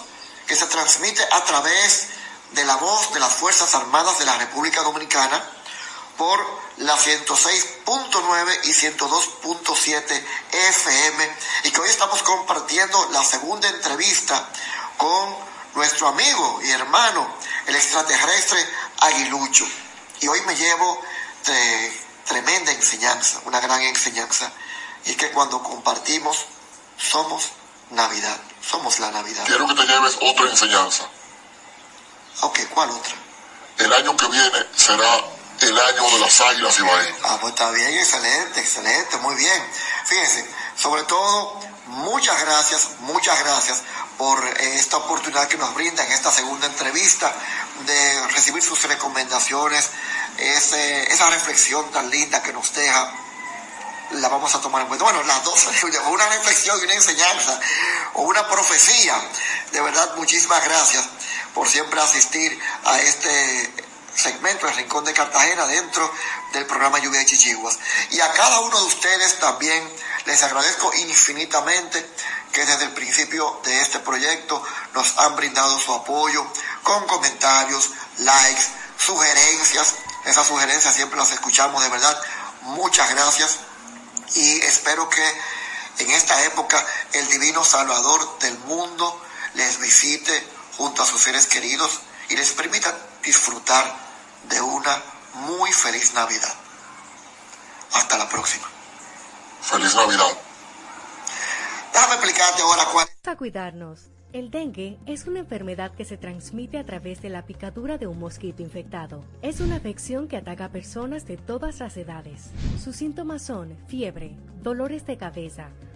que se transmite a través de la voz de las Fuerzas Armadas de la República Dominicana por la 106.9 y 102.7 FM y que hoy estamos compartiendo la segunda entrevista con nuestro amigo y hermano, el extraterrestre Aguilucho. Y hoy me llevo de tremenda enseñanza, una gran enseñanza, y es que cuando compartimos somos Navidad, somos la Navidad. Quiero que te lleves otra enseñanza. Ok, ¿cuál otra? El año que viene será el año de las águilas Ibaeñas. Ah, pues está bien, excelente, excelente, muy bien. Fíjense, sobre todo, muchas gracias, muchas gracias por eh, esta oportunidad que nos brinda en esta segunda entrevista de recibir sus recomendaciones, ese, esa reflexión tan linda que nos deja, la vamos a tomar en cuenta. Bueno, las dos, una reflexión y una enseñanza, o una profecía. De verdad, muchísimas gracias por siempre asistir a este segmento, el Rincón de Cartagena, dentro del programa Lluvia de Chichiguas. Y a cada uno de ustedes también les agradezco infinitamente que desde el principio de este proyecto nos han brindado su apoyo con comentarios, likes, sugerencias. Esas sugerencias siempre las escuchamos de verdad. Muchas gracias y espero que en esta época el divino Salvador del mundo les visite junto a sus seres queridos y les permita disfrutar de una muy feliz Navidad. Hasta la próxima. Feliz Navidad. Déjame explicarte ahora cuál A cuidarnos. El dengue es una enfermedad que se transmite a través de la picadura de un mosquito infectado. Es una afección que ataca a personas de todas las edades. Sus síntomas son fiebre, dolores de cabeza,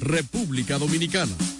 República Dominicana.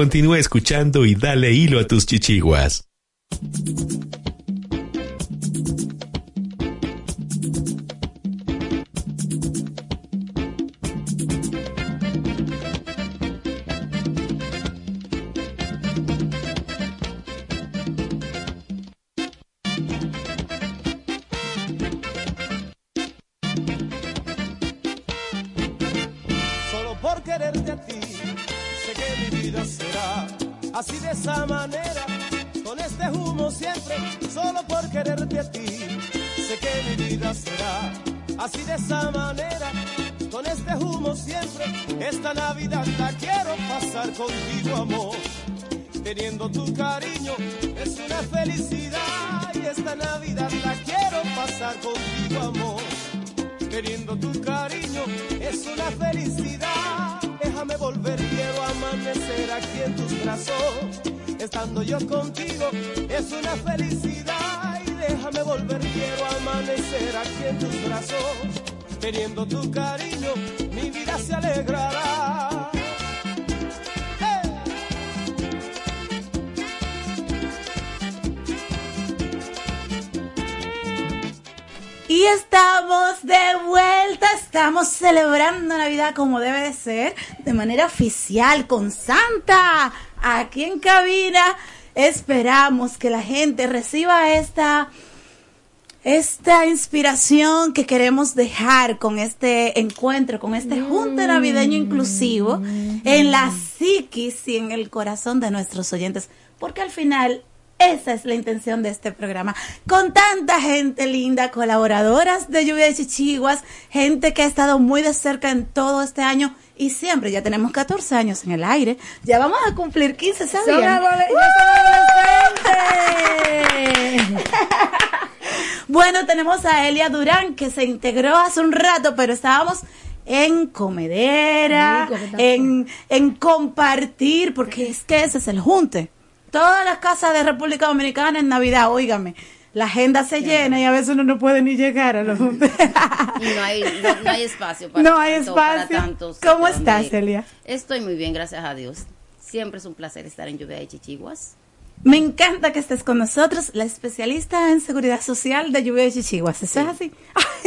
Continúa escuchando y dale hilo a tus chichiguas. Contigo, amor. Teniendo tu cariño es una felicidad y esta Navidad la quiero pasar contigo, amor queriendo tu cariño es una felicidad. Déjame volver, quiero amanecer aquí en tus brazos. Estando yo contigo es una felicidad. Y déjame volver, quiero amanecer aquí en tus brazos. Queriendo tu cariño, mi vida se alegrará. Estamos de vuelta, estamos celebrando Navidad como debe de ser, de manera oficial, con Santa, aquí en cabina. Esperamos que la gente reciba esta, esta inspiración que queremos dejar con este encuentro, con este junte navideño inclusivo en la psiquis y en el corazón de nuestros oyentes, porque al final esa es la intención de este programa. Con tanta gente linda, colaboradoras de Lluvia de Chichiguas, gente que ha estado muy de cerca en todo este año y siempre, ya tenemos 14 años en el aire, ya vamos a cumplir 15, ¿sabían? Son adole- Bueno, tenemos a Elia Durán que se integró hace un rato, pero estábamos en comedera, Rico en, en compartir, porque es que ese es el junte. Todas las casas de República Dominicana en Navidad, óigame, la agenda se llena y a veces uno no puede ni llegar a los. Y no hay, no, no hay espacio para No hay tanto, para espacio. tantos ¿Cómo estás, donde- Elia? Estoy muy bien, gracias a Dios. Siempre es un placer estar en Lluvia de Chichiguas. Me encanta que estés con nosotros, la especialista en seguridad social de Lluvia de Chichiguas. ¿Eso es así?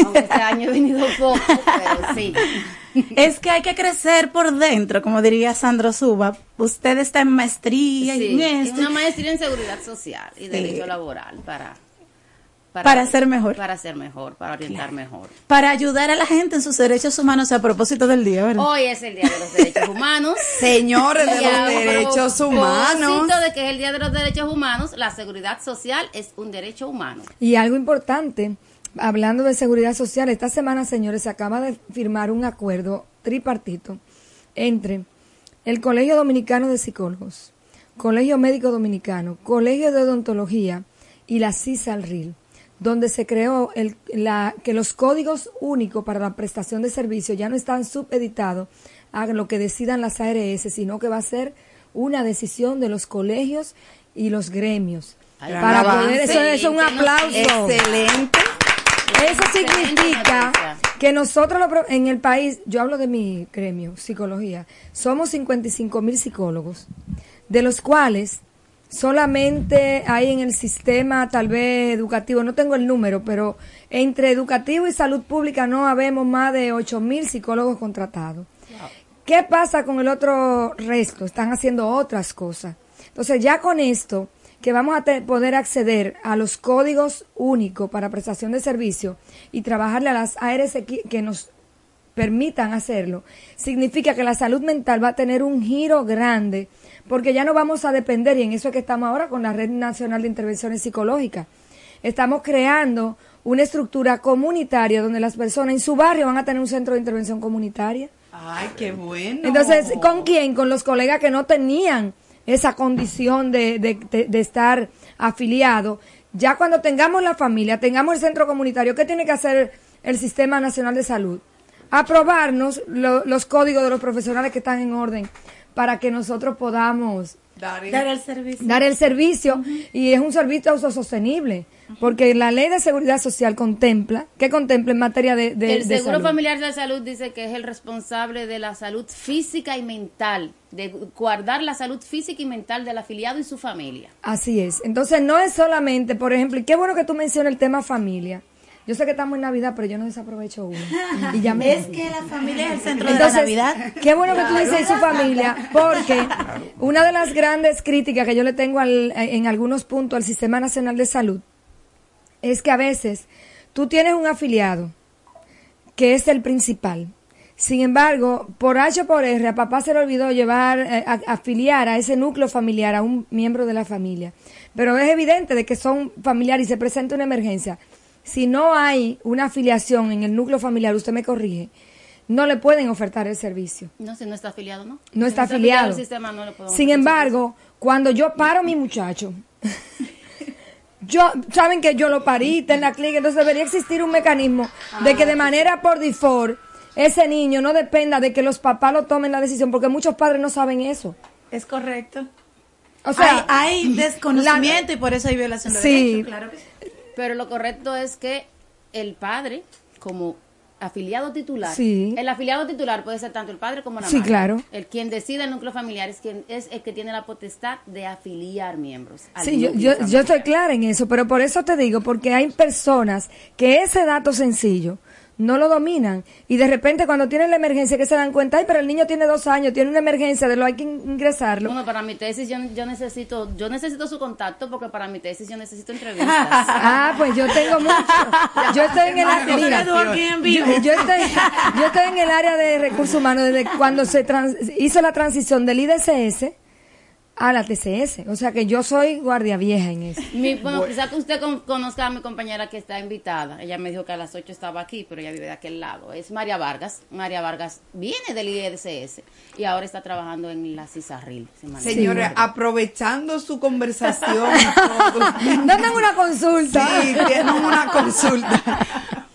Aunque este año he venido poco, pero sí. Es que hay que crecer por dentro, como diría Sandro Suba. Usted está en maestría y en es esto. una maestría en seguridad social y Sí. derecho laboral para, Para ser mejor. Para ser mejor, para orientar mejor. Para ayudar a la gente en sus derechos humanos a propósito del día, ¿verdad? Hoy es el Día de los Derechos Humanos. Señores de los derechos humanos. de que es el Día de los Derechos Humanos, la seguridad social es un derecho humano. Y algo importante, hablando de seguridad social, esta semana, señores, se acaba de firmar un acuerdo tripartito entre el Colegio Dominicano de Psicólogos, Colegio Médico Dominicano, Colegio de Odontología y la CISALRIL, donde se creó el, la, que los códigos únicos para la prestación de servicios ya no están subeditados a lo que decidan las ARS, sino que va a ser una decisión de los colegios y los gremios. Ay, para poder, eso, es un aplauso. Excelente. Eso significa que nosotros lo en el país, yo hablo de mi gremio, psicología, somos 55 mil psicólogos, de los cuales solamente hay en el sistema tal vez educativo, no tengo el número, pero entre educativo y salud pública no habemos más de 8 mil psicólogos contratados. ¿Qué pasa con el otro resto? Están haciendo otras cosas. Entonces ya con esto, que vamos a poder acceder a los códigos únicos para prestación de servicio y trabajarle a las ARS que nos permitan hacerlo, significa que la salud mental va a tener un giro grande, porque ya no vamos a depender, y en eso es que estamos ahora con la Red Nacional de Intervenciones Psicológicas. Estamos creando una estructura comunitaria donde las personas en su barrio van a tener un centro de intervención comunitaria. Ay, qué bueno. Entonces, ¿con quién? Con los colegas que no tenían esa condición de, de- de- de estar afiliado. Ya cuando tengamos la familia, tengamos el centro comunitario, ¿qué tiene que hacer el Sistema Nacional de Salud? Aprobarnos lo- los códigos de los profesionales que están en orden para que nosotros podamos Dar el servicio. dar el servicio y es un servicio autosostenible porque la ley de seguridad social contempla ¿qué contempla en materia de, de, el de Seguro salud? Familiar de Salud dice que es el responsable de la salud física y mental, de guardar la salud física y mental del afiliado y su familia. Así es. Entonces no es solamente, por ejemplo, y qué bueno que tú mencionas el tema familia. Yo sé que estamos en Navidad, pero yo no desaprovecho uno. Y ya me Es que la familia es el centro de la Navidad. Qué bueno que tú dices su familia, porque una de las grandes críticas que yo le tengo al- en algunos puntos al Sistema Nacional de Salud es que a veces tú tienes un afiliado que es el principal. Sin embargo, por H o por R, a papá se le olvidó llevar, eh, a- afiliar a ese núcleo familiar, a un miembro de la familia. Pero es evidente de que son familiares y se presenta una emergencia. Si no hay una afiliación en el núcleo familiar, usted me corrige, no le pueden ofertar el servicio. No, si no está afiliado, ¿no? No Si está al afiliado. sistema, no Sin embargo, cuando yo paro a mi muchacho, yo, saben que yo lo parí, está en la clínica, entonces debería existir un mecanismo de que de manera por default ese niño no dependa de que los papás lo tomen la decisión, porque muchos padres no saben eso. Es correcto. O sea, hay, hay desconocimiento y por eso hay violación de Sí. derechos, claro que sí. Pero lo correcto es que el padre, como afiliado titular, Sí. el afiliado titular puede ser tanto el padre como la Sí, madre. claro. El quien decide el núcleo familiar es quien es el que tiene la potestad de afiliar miembros. Sí, yo, yo, yo estoy clara en eso, pero por eso te digo, porque hay personas que ese dato sencillo no lo dominan y de repente cuando tienen la emergencia que se dan cuenta, ay, pero el niño tiene dos años, tiene una emergencia, de lo hay que in- ingresarlo. Bueno, para mi tesis yo, yo necesito yo necesito su contacto porque para mi tesis yo necesito entrevistas. Ah, pues yo tengo mucho. Yo estoy en el área, mira, yo estoy, yo estoy en el área de recursos humanos desde cuando se trans- hizo la transición del IDCS a la TCS. O sea que yo soy guardia vieja en eso. Mi- bueno, quizás que usted con- conozca a mi compañera que está invitada. Ella me dijo que a las 8 estaba aquí, pero ella vive de aquel lado. Es María Vargas. María Vargas viene del IEDCS y ahora está trabajando en la CISARRIL. no Señora, aprovechando su conversación. no tengo una consulta. Sí, tienen una consulta.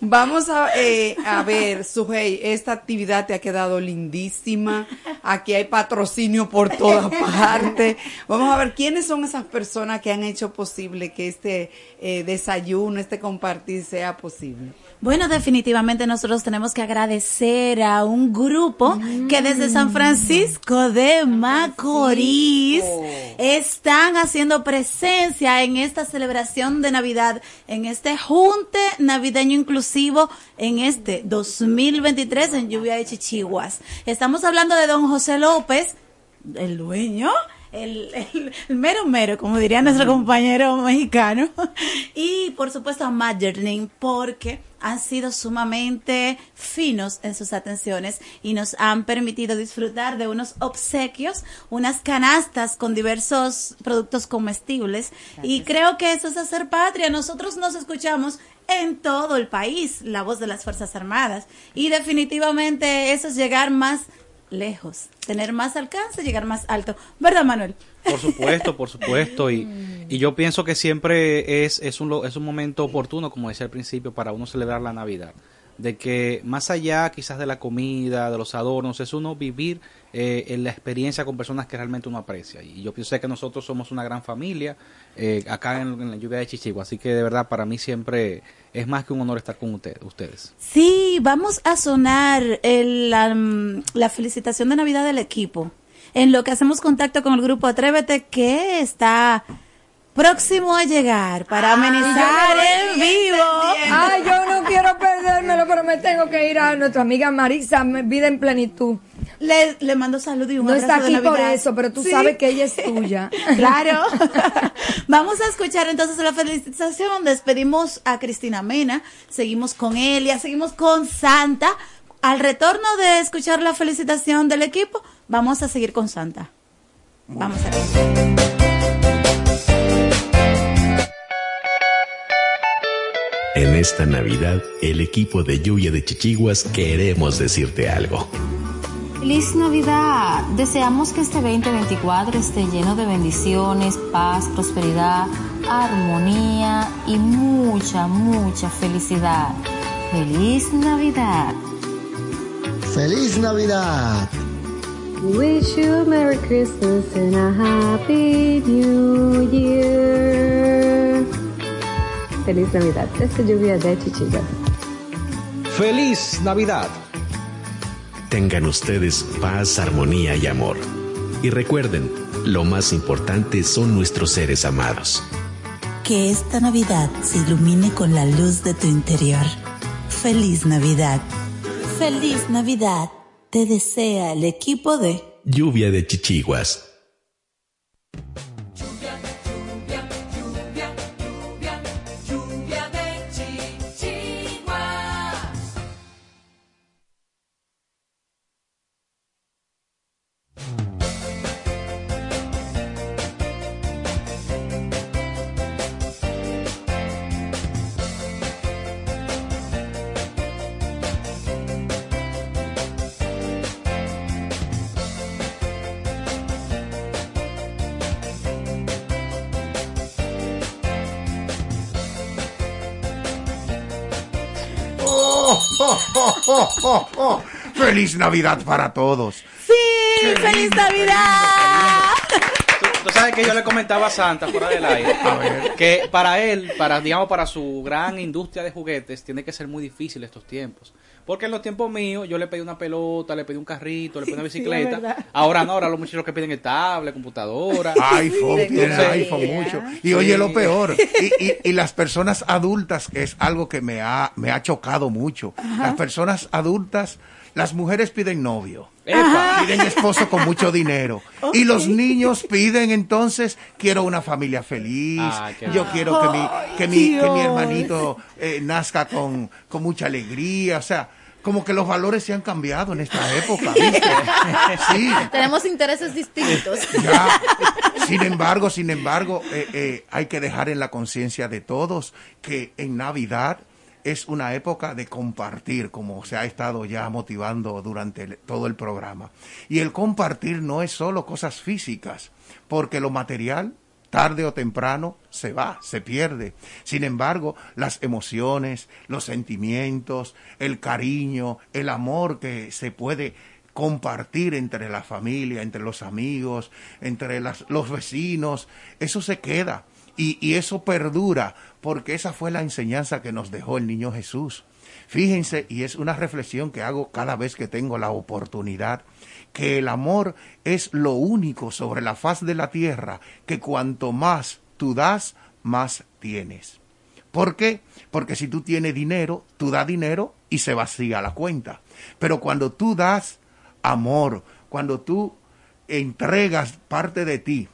Vamos a, eh, a ver, Sujei, esta actividad te ha quedado lindísima. Aquí hay patrocinio por todas partes. Vamos a ver quiénes son esas personas que han hecho posible que este eh, desayuno, este compartir sea posible. Bueno, definitivamente nosotros tenemos que agradecer a un grupo que desde San Francisco de Macorís están haciendo presencia en esta celebración de Navidad, en este junte navideño inclusivo en este 2023 en Lluvia de Chichiguas. Estamos hablando de don José López, el dueño, el, el- el mero mero, como diría nuestro compañero mexicano, y por supuesto a Madeline, porque han sido sumamente finos en sus atenciones y nos han permitido disfrutar de unos obsequios, unas canastas con diversos productos comestibles, y creo que eso es hacer patria. Nosotros nos escuchamos en todo el país, la voz de las Fuerzas Armadas, y definitivamente eso es llegar más lejos, tener más alcance, llegar más alto. ¿Verdad, Manuel? Por supuesto, por supuesto. Y, y yo pienso que siempre es, es, un, es un momento oportuno, como decía al principio, para uno celebrar la Navidad. De que más allá quizás de la comida, de los adornos, es uno vivir eh, en la experiencia con personas que realmente uno aprecia. Y yo pienso que nosotros somos una gran familia eh, acá en, en la lluvia de Chichigua. Así que de verdad para mí siempre es más que un honor estar con usted- ustedes. Sí, vamos a sonar el, la, la felicitación de Navidad del equipo. En lo que hacemos contacto con el grupo Atrévete, que está próximo a llegar para amenizar en vivo. Ay, yo no quiero perdérmelo, pero me tengo que ir a nuestra amiga Marisa, Vida en Plenitud. Le, le mando salud y un No abrazo está de aquí por eso, pero tú Sí. sabes que ella es tuya. Claro. Vamos a escuchar entonces la felicitación. Despedimos a Cristina Mena. Seguimos con Elia, seguimos con Santa. Al retorno de escuchar la felicitación del equipo, vamos a seguir con Santa. Vamos a ver. En esta Navidad, el equipo de Lluvia de Chichiguas queremos decirte algo. Feliz Navidad. Deseamos que este 2024 esté lleno de bendiciones, paz, prosperidad, armonía y mucha, mucha felicidad. Feliz Navidad. ¡Feliz Navidad! Wish you a Merry Christmas and a Happy New Year. Feliz Navidad. Esta lluvia de chichillas. ¡Feliz Navidad! Tengan ustedes paz, armonía y amor. Y recuerden, lo más importante son nuestros seres amados. Que esta Navidad se ilumine con la luz de tu interior. Feliz Navidad. Feliz Navidad. Te desea el equipo de Lluvia de chichiguas. Feliz Navidad para todos. Sí, feliz Navidad. Tú sabes que yo le comentaba a Santa fuera del aire que para él, para digamos para su gran industria de juguetes, tiene que ser muy difícil estos tiempos. Porque en los tiempos míos yo le pedí una pelota, le pedí un carrito, le pedí una bicicleta. ahora no, ahora los muchachos que piden es tablet, computadora. iPhone, tienen iPhone mucho. Y Sí. oye lo peor, y, y- y las personas adultas, que es algo que me ha, me ha chocado mucho. Ajá. Las personas adultas, las mujeres piden novio. Epa. Piden esposo con mucho dinero. Y los niños piden entonces, quiero una familia feliz. Ah, yo bien. quiero que mi, que mi, que mi hermanito eh, nazca con, con mucha alegría. O sea, como que los valores se han cambiado en esta época. ¿viste? Sí. Tenemos intereses distintos. Ya. Sin embargo, sin embargo, eh, eh, hay que dejar en la conciencia de todos que en Navidad es una época de compartir, como se ha estado ya motivando durante todo el programa. Y el compartir no es solo cosas físicas, porque lo material tarde o temprano se va, se pierde. Sin embargo, las emociones, los sentimientos, el cariño, el amor que se puede compartir entre la familia, entre los amigos, entre las- los vecinos, eso se queda y eso perdura porque esa fue la enseñanza que nos dejó el niño Jesús. Fíjense, y es una reflexión que hago cada vez que tengo la oportunidad, que el amor es lo único sobre la faz de la tierra que cuanto más tú das, más tienes. ¿Por qué? Porque si tú tienes dinero, tú das dinero y se vacía la cuenta. Pero cuando tú das amor, cuando tú entregas parte de ti,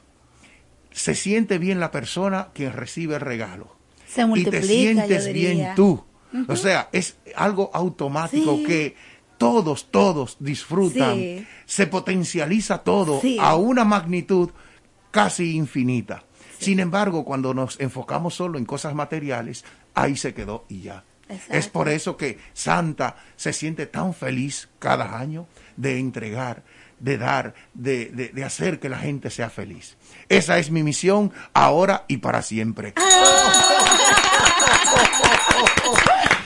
se siente bien la persona quien recibe el regalo. Se y te sientes bien tú. O sea, es algo automático Sí. que todos, todos disfrutan. Sí. Se potencializa todo Sí. a una magnitud casi infinita. Sin embargo, cuando nos enfocamos solo en cosas materiales, ahí se quedó y ya. Exacto. Es por eso que Santa se siente tan feliz cada año de entregar, de dar, de, de- de hacer que la gente sea feliz. Esa es mi misión ahora y para siempre.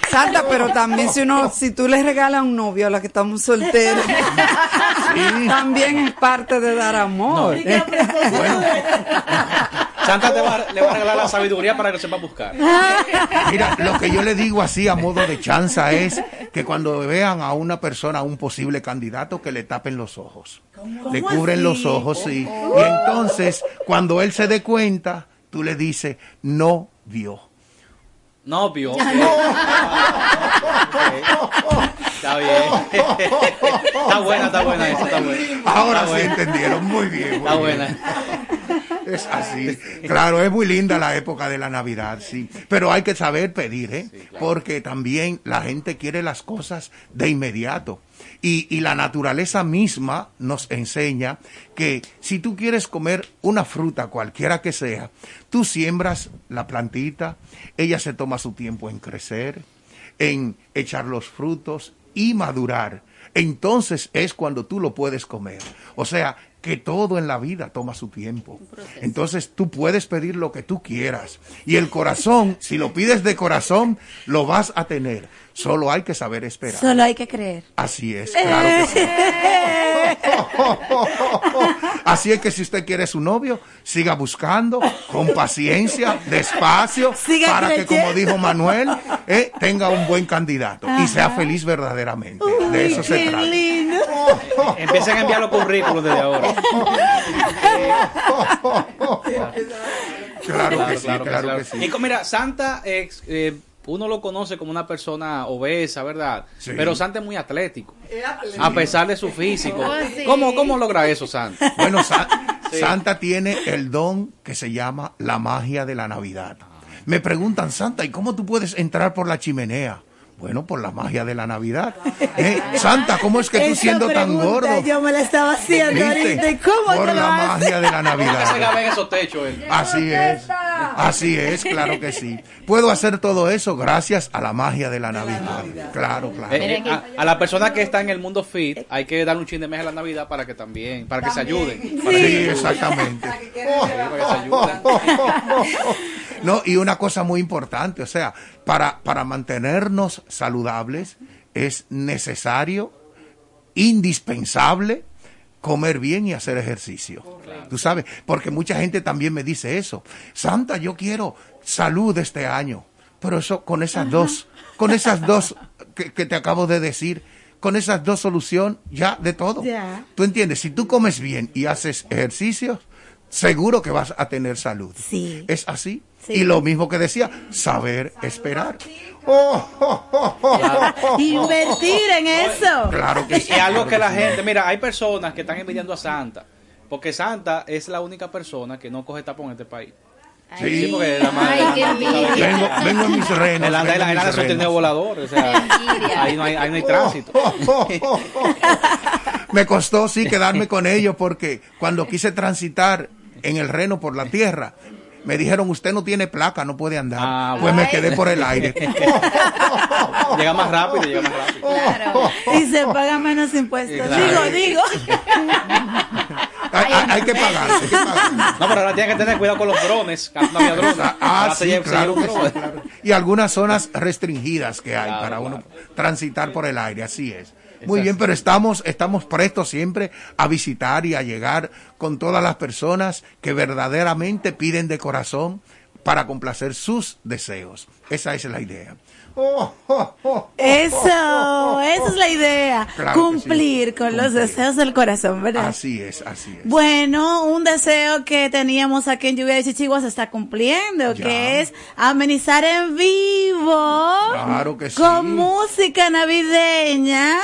Santa, pero también si uno, si tú le regalas un novio a la que estamos solteros, también es parte de dar amor. Santa te va, le va a regalar la sabiduría para que sepa buscar. Mira, lo que yo le digo así a modo de chanza es que cuando vean a una persona, a un posible candidato, que le tapen los ojos. Le ¿Cómo cubren así? los ojos, sí. Oh. Y entonces, cuando él se dé cuenta, tú le dices, no vio. Novio. Ya ok. no. Está bien. Está buena, está buena esa, está buena. Ahora Está sí buena. entendieron, muy bien. muy Está bien. buena. Es así. Claro, es muy linda la época de la Navidad, sí. Pero hay que saber pedir, ¿eh? Porque también la gente quiere las cosas de inmediato. Y, y la naturaleza misma nos enseña que si tú quieres comer una fruta, cualquiera que sea, tú siembras la plantita, ella se toma su tiempo en crecer, en echar los frutos y madurar. entonces es cuando tú lo puedes comer. O sea, que todo en la vida toma su tiempo. Entonces tú puedes pedir lo que tú quieras. Y el corazón, si lo pides de corazón, lo vas a tener. Solo hay que saber esperar. Solo hay que creer. Así es, claro que sí. Así es que si usted quiere su novio, siga buscando con paciencia, despacio, Siga para que, como dijo Manuel, eh, tenga un buen candidato y sea feliz verdaderamente. De eso se Qué trata. lindo. Empiecen a enviar los currículos desde ahora. Claro que sí, claro que sí. Y mira, Santa, ex- eh, uno lo conoce como una persona obesa, ¿verdad? Sí. Pero Santa es muy atlético. A pesar de su físico. Oh, sí. ¿Cómo, ¿Cómo logra eso, Santa? Bueno, Sa- Sí. Santa tiene el don que se llama la magia de la Navidad. Me preguntan, Santa, ¿y cómo tú puedes entrar por la chimenea? Bueno, por la magia de la Navidad. Eh, Santa, ¿cómo es que tú Esa siendo tan gordo? Yo me la estaba haciendo ¿Viste? ahorita. ¿Y cómo Por lo la magia de la ¿Cómo que se Navidad. gabe en esos techos él? Así es. Así es, claro que sí. Puedo hacer todo eso gracias a la magia de la Navidad. Claro, claro. Eh, eh, a, a la persona que está en el mundo fit hay que darle un chin de mes a la Navidad para que también, para que se ayuden. Que Sí, se exactamente. Para que se ayuden. No, y una cosa muy importante, o sea, para, para mantenernos saludables es necesario, indispensable, comer bien y hacer ejercicio. Tú sabes, porque mucha gente también me dice eso. Santa, yo quiero salud este año. Pero eso con esas dos, con esas dos que, que te acabo de decir, con esas dos soluciones ya de todo. Ya. ¿Tú entiendes? Si tú comes bien y haces ejercicios, seguro que vas a tener salud. Sí. Es así. Sí. Y lo mismo que decía, saber esperar. Oh, oh, oh. Invertir en eso. Claro que sí. Y algo que la sí. gente, mira, hay personas que están envidiando a Santa, porque Santa es la única persona que no coge tapón en este país. Sí. porque la madre- Ay, qué envidia. Vengo, vengo en mis renos. Él anda, en anda trineo volador, o sea, envidia. ahí no hay, ahí no hay tránsito. Me costó sí quedarme con ellos porque cuando quise transitar en el reno por la tierra, me dijeron usted no tiene placa, no puede andar. Ah, pues me quedé por el aire. llega más rápido, llega más rápido. Claro. Y se paga menos impuestos. Claro. Digo, digo. Hay, hay- hay que pagar. hay que pagar. No, pero ahora tiene que tener cuidado con los drones, que no había drones. Ah, se sí, lleva- claro sí, claro. Y algunas zonas restringidas que hay Claro, para claro. uno transitar por el aire, así es. Muy bien, pero estamos, estamos prestos siempre a visitar y a llegar con todas las personas que verdaderamente piden de corazón para complacer sus deseos. Esa es la idea. Oh, oh, oh, Eso, esa es la idea. Claro Cumplir con los deseos del corazón, ¿verdad? Así es, así es. Bueno, un deseo que teníamos aquí en Lluvia de Chichigua se está cumpliendo, Ya. que es amenizar en vivo Claro que sí. con música navideña.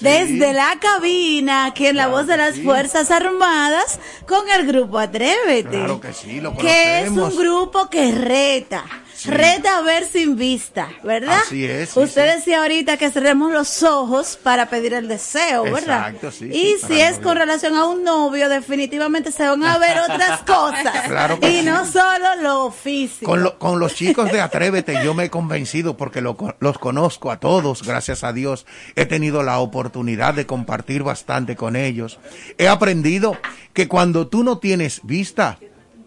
Desde la cabina, aquí en la voz de las sí. Fuerzas Armadas, con el grupo Atrévete. Claro que sí, lo que es un grupo que reta. Reta a ver sin vista, ¿verdad? Así es, sí, Usted sí. decía ahorita que cerremos los ojos para pedir el deseo, ¿verdad? Exacto, sí, y sí, si es con relación a un novio, definitivamente se van a ver otras cosas. Claro que y sí. no solo lo físico. Con, lo- con los chicos de Atrévete yo me he convencido porque lo los conozco a todos, gracias a Dios. He tenido la oportunidad de compartir bastante con ellos. He aprendido que cuando tú no tienes vista,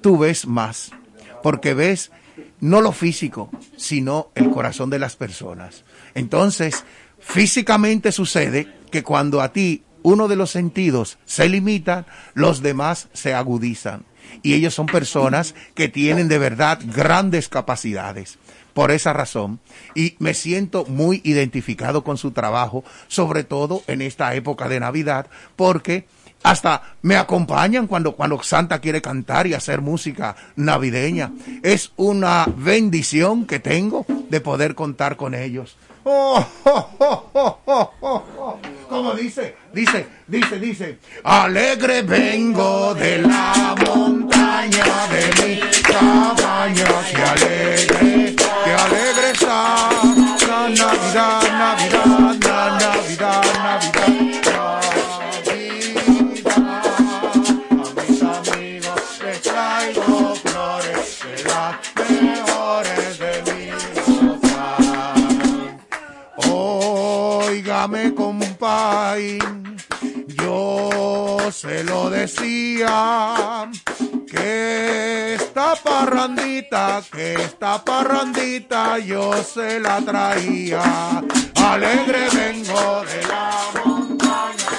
tú ves más. Porque ves no lo físico, sino el corazón de las personas. Entonces, físicamente sucede que cuando a ti uno de los sentidos se limita, los demás se agudizan. Y ellos son personas que tienen de verdad grandes capacidades. Por esa razón, y me siento muy identificado con su trabajo, sobre todo en esta época de Navidad, porque hasta me acompañan cuando, cuando Santa quiere cantar y hacer música navideña. Es una bendición que tengo de poder contar con ellos. Oh, oh, oh, oh. Como dice, dice, dice, dice, alegre vengo de la montaña de mi cabaña, que alegre, que alegre está la Navidad, yo se lo decía, que esta parrandita, que esta parrandita yo se la traía. Alegre vengo de la montaña,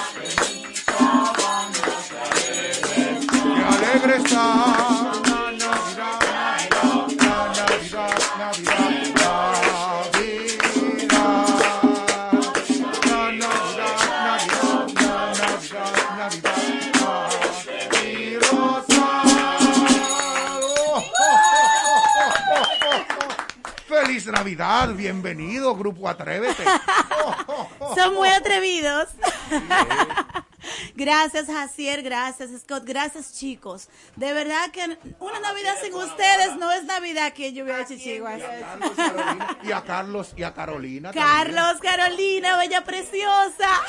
que alegre está. Navidad, bienvenido, Grupo Atrévete. Son muy atrevidos. Gracias, Jacier. Gracias, Scott. Gracias, chicos. De verdad que una Navidad sin ustedes no es Navidad aquí en Lluvia de Chichiguas. Y a Carlos y a Carolina. Carlos, Carolina, bella preciosa.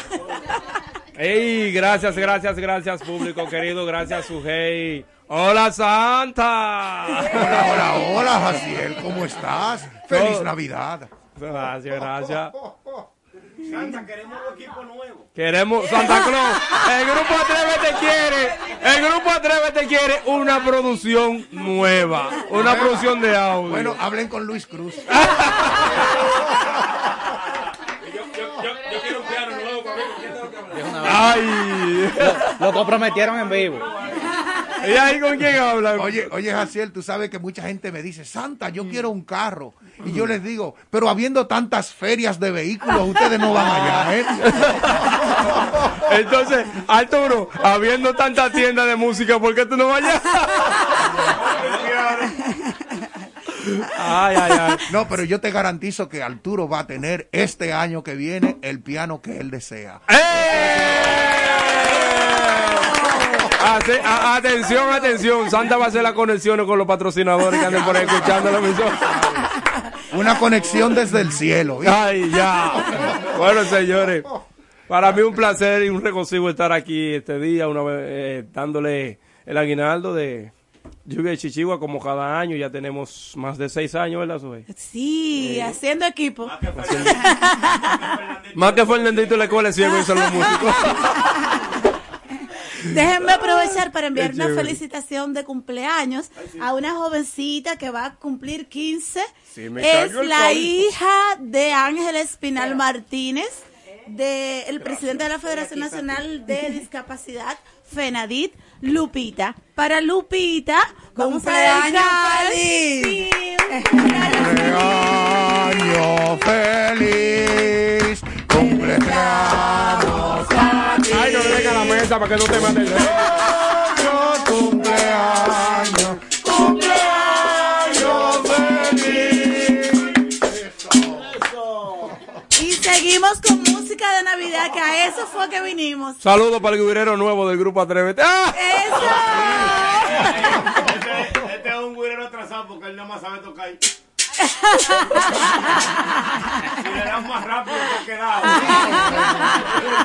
Ey, gracias, gracias, gracias, público querido. Gracias, Sujei. Hola, Santa. Hola, hola, hola, Jaciel, ¿cómo estás? Feliz Navidad. Gracias, gracias. Santa, queremos un equipo nuevo. Queremos Santa Claus. El grupo Atrévete quiere, el grupo Atrévete quiere una producción nueva, una producción de audio. Bueno, hablen con Luis Cruz. Yo quiero un piano nuevo para mí. Ay. Lo, lo comprometieron en vivo. ¿Y ahí con quién hablan? Oye, oye, Jaciel, tú sabes que mucha gente me dice, Santa, yo quiero un carro. Y yo les digo, pero habiendo tantas ferias de vehículos, ustedes no van allá, ¿eh? Entonces, Arturo, habiendo tanta tienda de música, ¿por qué tú no vayas? Ay, ay, ay. No, pero yo te garantizo que Arturo va a tener este año que viene el piano que él desea. Hace- a- atención, atención. Santa va a hacer las conexiones con los patrocinadores que anden por ahí escuchando la emisora. Una conexión desde el cielo. ¿viste? Ay, ya. Bueno, señores, para mí un placer y un regocijo estar aquí este día, una vez eh, dándole el aguinaldo de Lluvia de Chichigua como cada año. Ya tenemos más de seis años, ¿verdad, Zoe? Sí, haciendo equipo. Más que Fernandito en la escuela de ciego y son los músicos. Déjenme aprovechar para enviar una felicitación de cumpleaños a una jovencita que va a cumplir 15. Sí, me es la hija de Ángel Espinal Martínez, del presidente de la Federación Nacional de Discapacidad, FENADIT, Lupita. Para Lupita, vamos a ¡Cumpleaños dedicar- feliz! Sí, un cumpleaños Cumpleaños Ay, no le dejes la mesa para que no te mate el dedo. cumpleaños, cumpleaños feliz. Y seguimos con música de Navidad, que a eso fue que vinimos. Saludos para el guirero nuevo del grupo Atrévete. ¡Ah! Este, este es un güirero atrasado porque él nada más sabe tocar. Si le das más rápido te quedado.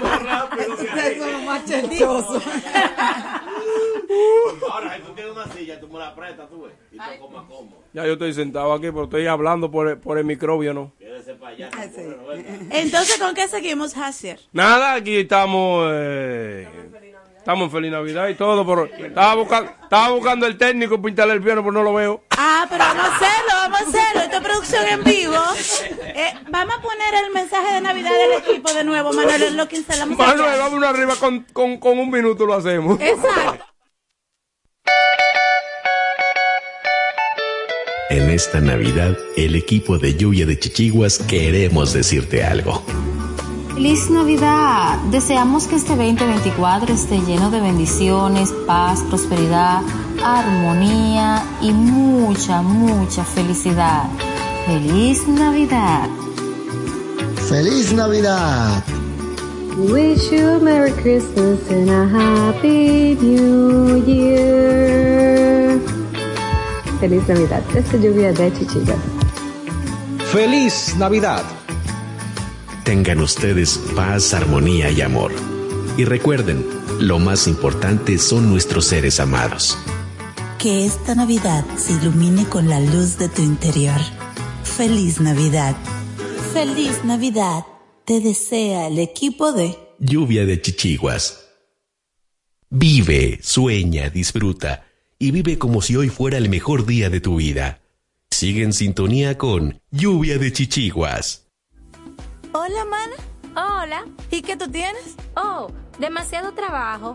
más rápido. Ustedes son los más cherchosos. Ahora, si tú tienes una silla, tú me la prestas, tú ves. Y te comas cómodo. Ya yo estoy sentado aquí, pero estoy hablando por el, por el microbio, ¿no? Quédese para allá. Entonces, ¿con qué seguimos, Hasier? Nada, aquí estamos. eh, estamos en Feliz Navidad y todo, pero estaba buscando, estaba buscando el técnico para instalar el piano, pero no lo veo. Ah, pero vamos a hacerlo, vamos a hacerlo. Esto es producción en vivo. Eh, vamos a poner el mensaje de Navidad del equipo de nuevo, Manuel, es lo que instalamos. Manuel, vamos uno arriba con, con, con un minuto lo hacemos. Exacto. En esta Navidad, el equipo de Lluvia de Chichiguas queremos decirte algo. Feliz Navidad. Deseamos que este 2024 esté lleno de bendiciones, paz, prosperidad, armonía y mucha, mucha felicidad. Feliz Navidad. ¡Feliz Navidad! Wish you a Merry Christmas and a Happy New Year. Feliz Navidad. Esta lluvia de chichillas. Feliz Navidad. Tengan ustedes paz, armonía y amor. Y recuerden, lo más importante son nuestros seres amados. Que esta Navidad se ilumine con la luz de tu interior. Feliz Navidad. Feliz Navidad. Te desea el equipo de lluvia de chichiguas. Vive, sueña, disfruta y vive como si hoy fuera el mejor día de tu vida. Sigue en sintonía con lluvia de chichiguas. Hola, mana. Hola. ¿Y qué tú tienes? Oh, demasiado trabajo,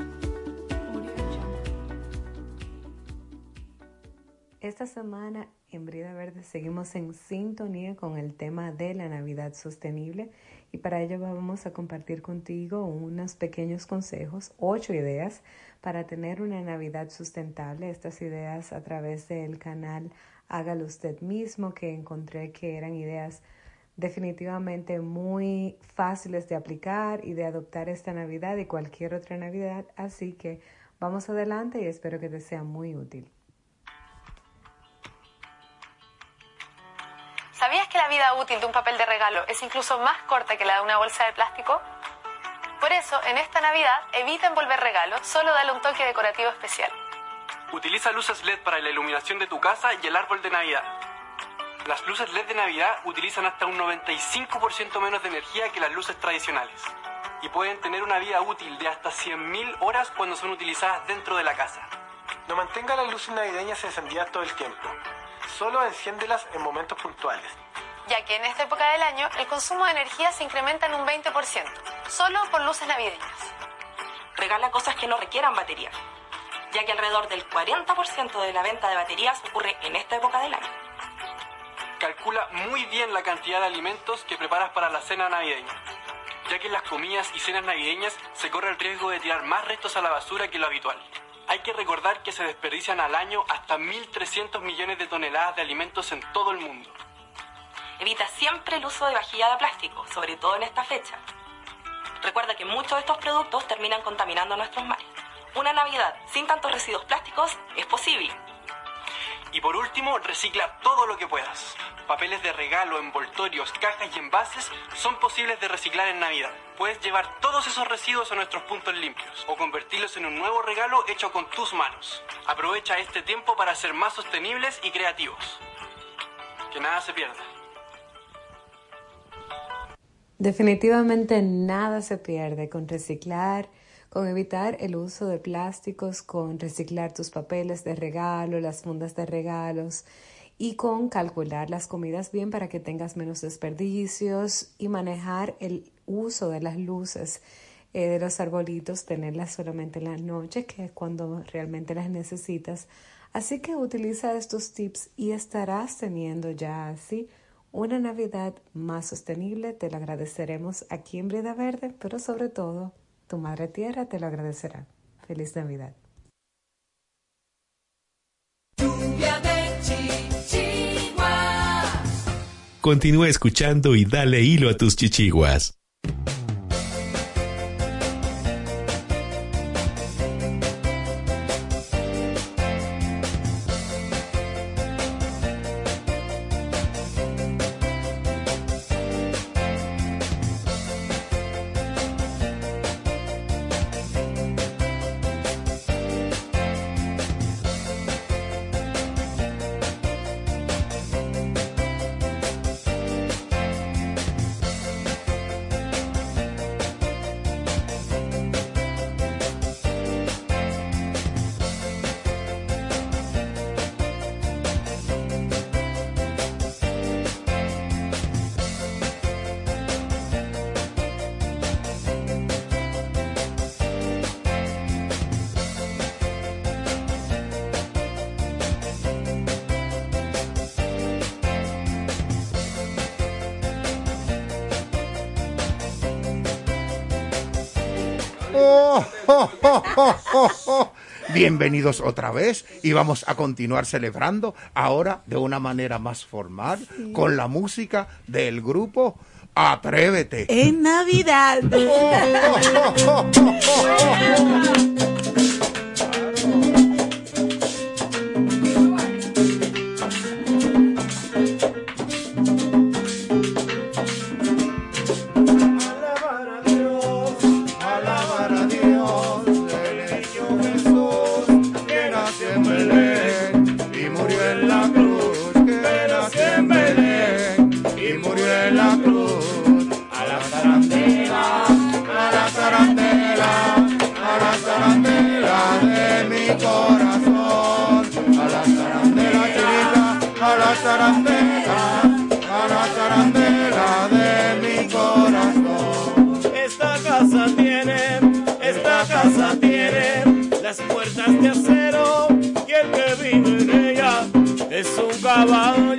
Esta semana en Brida Verde seguimos en sintonía con el tema de la Navidad sostenible y para ello vamos a compartir contigo unos pequeños consejos, ocho ideas para tener una Navidad sustentable. Estas ideas a través del canal Hágalo usted mismo que encontré que eran ideas definitivamente muy fáciles de aplicar y de adoptar esta Navidad y cualquier otra Navidad. Así que vamos adelante y espero que te sea muy útil. ¿Sabías que la vida útil de un papel de regalo es incluso más corta que la de una bolsa de plástico? Por eso, en esta Navidad, evita envolver regalos, solo dale un toque decorativo especial. Utiliza luces LED para la iluminación de tu casa y el árbol de Navidad. Las luces LED de Navidad utilizan hasta un 95% menos de energía que las luces tradicionales y pueden tener una vida útil de hasta 100.000 horas cuando son utilizadas dentro de la casa. No mantenga las luces navideñas encendidas todo el tiempo. Solo enciéndelas en momentos puntuales. Ya que en esta época del año el consumo de energía se incrementa en un 20%, solo por luces navideñas. Regala cosas que no requieran batería. ya que alrededor del 40% de la venta de baterías ocurre en esta época del año. Calcula muy bien la cantidad de alimentos que preparas para la cena navideña, ya que en las comidas y cenas navideñas se corre el riesgo de tirar más restos a la basura que lo habitual. Hay que recordar que se desperdician al año hasta 1.300 millones de toneladas de alimentos en todo el mundo. Evita siempre el uso de vajilla de plástico, sobre todo en esta fecha. Recuerda que muchos de estos productos terminan contaminando nuestros mares. Una Navidad sin tantos residuos plásticos es posible. Y por último, recicla todo lo que puedas. Papeles de regalo, envoltorios, cajas y envases son posibles de reciclar en Navidad. Puedes llevar todos esos residuos a nuestros puntos limpios o convertirlos en un nuevo regalo hecho con tus manos. Aprovecha este tiempo para ser más sostenibles y creativos. Que nada se pierda. Definitivamente nada se pierde con reciclar, con evitar el uso de plásticos, con reciclar tus papeles de regalo, las fundas de regalos y con calcular las comidas bien para que tengas menos desperdicios y manejar el uso de las luces eh, de los arbolitos, tenerlas solamente en la noche, que es cuando realmente las necesitas. Así que utiliza estos tips y estarás teniendo ya así una Navidad más sostenible. Te lo agradeceremos aquí en Brida Verde, pero sobre todo tu Madre Tierra te lo agradecerá. Feliz Navidad. Continúa escuchando y dale hilo a tus chichiguas. Oh, oh, oh, oh, oh, oh. Bienvenidos otra vez y vamos a continuar celebrando ahora de una manera más formal con la música del grupo Atrévete. En Navidad. un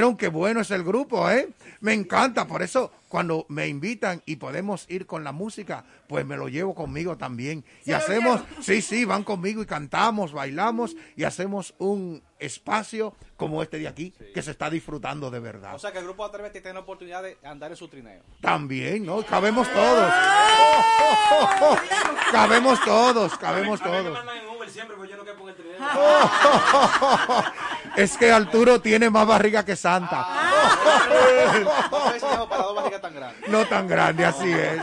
Vieron qué bueno es el grupo, ¿eh? Me encanta, por eso cuando me invitan y podemos ir con la música, pues me lo llevo conmigo también. Y hacemos, sí, sí, van conmigo y cantamos, bailamos y hacemos un espacio como este de aquí que se está disfrutando de verdad. O sea que el grupo Atrévete tiene la oportunidad de andar en su trineo. También, ¿no? Cabemos todos. Cabemos todos, cabemos todos. Es que Arturo tiene más barriga que Santa. No tan grande, así es.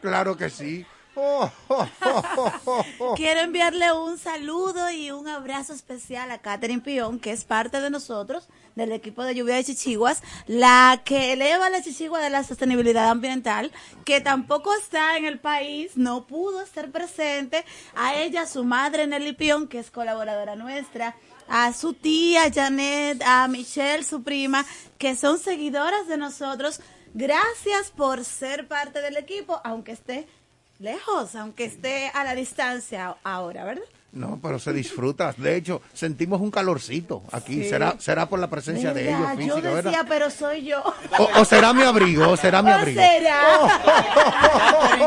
Claro que sí. Quiero enviarle un saludo y un abrazo especial a Catherine Pion, que es parte de nosotros, del equipo de lluvia de chichiguas, la que eleva la chichigua de la sostenibilidad ambiental, que tampoco está en el país, no pudo estar presente, a ella, su madre Nelly Pion, que es colaboradora nuestra, a su tía Janet, a Michelle, su prima, que son seguidoras de nosotros. Gracias por ser parte del equipo, aunque esté lejos, aunque esté a la distancia ahora, ¿verdad? No, pero se disfruta. De hecho, sentimos un calorcito aquí. Sí. Será será por la presencia de ellos Yo decía, ¿verdad? pero soy yo. O, o será mi abrigo, o será mi ¿O abrigo. será?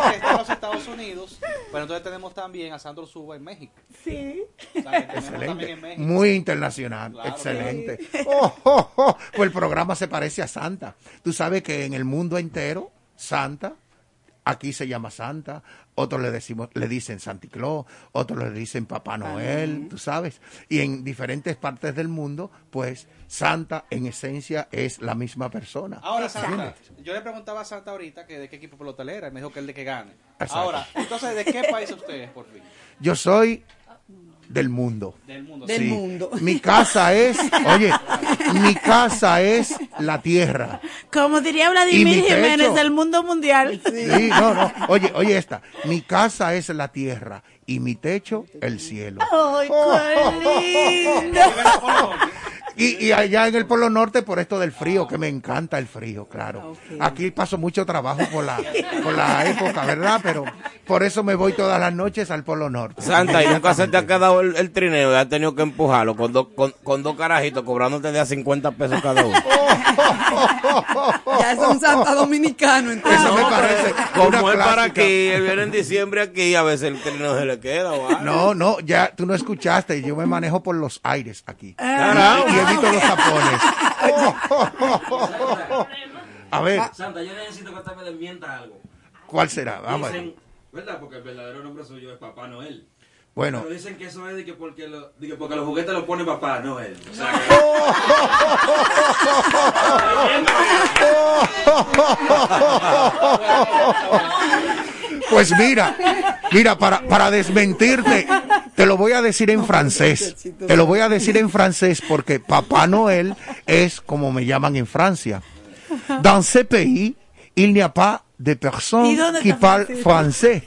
está en los Estados Unidos, pero entonces tenemos también a Sandro Suba en México. Sí. O sea, también en Excelente. México. Muy internacional. Claro. Excelente. Oh, oh, oh. Pues el programa se parece a Santa. Tú sabes que en el mundo entero, Santa, aquí se llama Santa, otros le decimos, le dicen Santa Claus, otros le dicen Papá Noel, tú sabes. Y en diferentes partes del mundo, pues Santa en esencia es la misma persona. Ahora, Santa, ¿Entiendes? yo le preguntaba a Santa ahorita que de qué equipo pelotera era y me dijo que el de que gane. Exacto. Ahora, entonces, ¿de qué país ustedes, por fin? Yo soy del mundo. Del mundo. Del Sí. mundo. Mi casa es, oye, mi casa es la tierra. Como diría ¿Y mi Vladimir techo? Jiménez del mundo mundial. Sí, no, no. Oye, oye esta. Mi casa es la tierra y mi techo el cielo. ¡Ay, qué lindo! Y, y allá en el Polo Norte por esto del frío, que me encanta el frío, claro. Aquí paso mucho trabajo por la, por la época, ¿verdad? Pero por eso me voy todas las noches al Polo Norte. Santa, y nunca se te ha quedado el, el trineo y has tenido que empujarlo con, dos con, con dos carajitos cobrándote de a 50 pesos cada uno. Ya es un Santa dominicano. Entonces. Eso me parece Como es para aquí, él viene en diciembre aquí, a veces el trineo se le queda. No, no, ya tú no escuchaste, yo me manejo por los aires aquí. Carajo. Y evito los tapones. A ver, Santa, yo necesito que usted me desmienta algo. ¿cuál será? Vamos a ver. Dicen, ¿verdad? Porque el verdadero nombre suyo es Papá Noel. Bueno. Pero dicen que eso es de que porque, lo, de que porque los juguetes los pone Papá Noel. O sea Pues mira, mira, para, para desmentirte, te lo voy a decir en francés. Te lo voy a decir en francés porque Papá Noel es como me llaman en Francia. Dans ce pays, il n'y a pas de ¿Y personnes qui parlent français.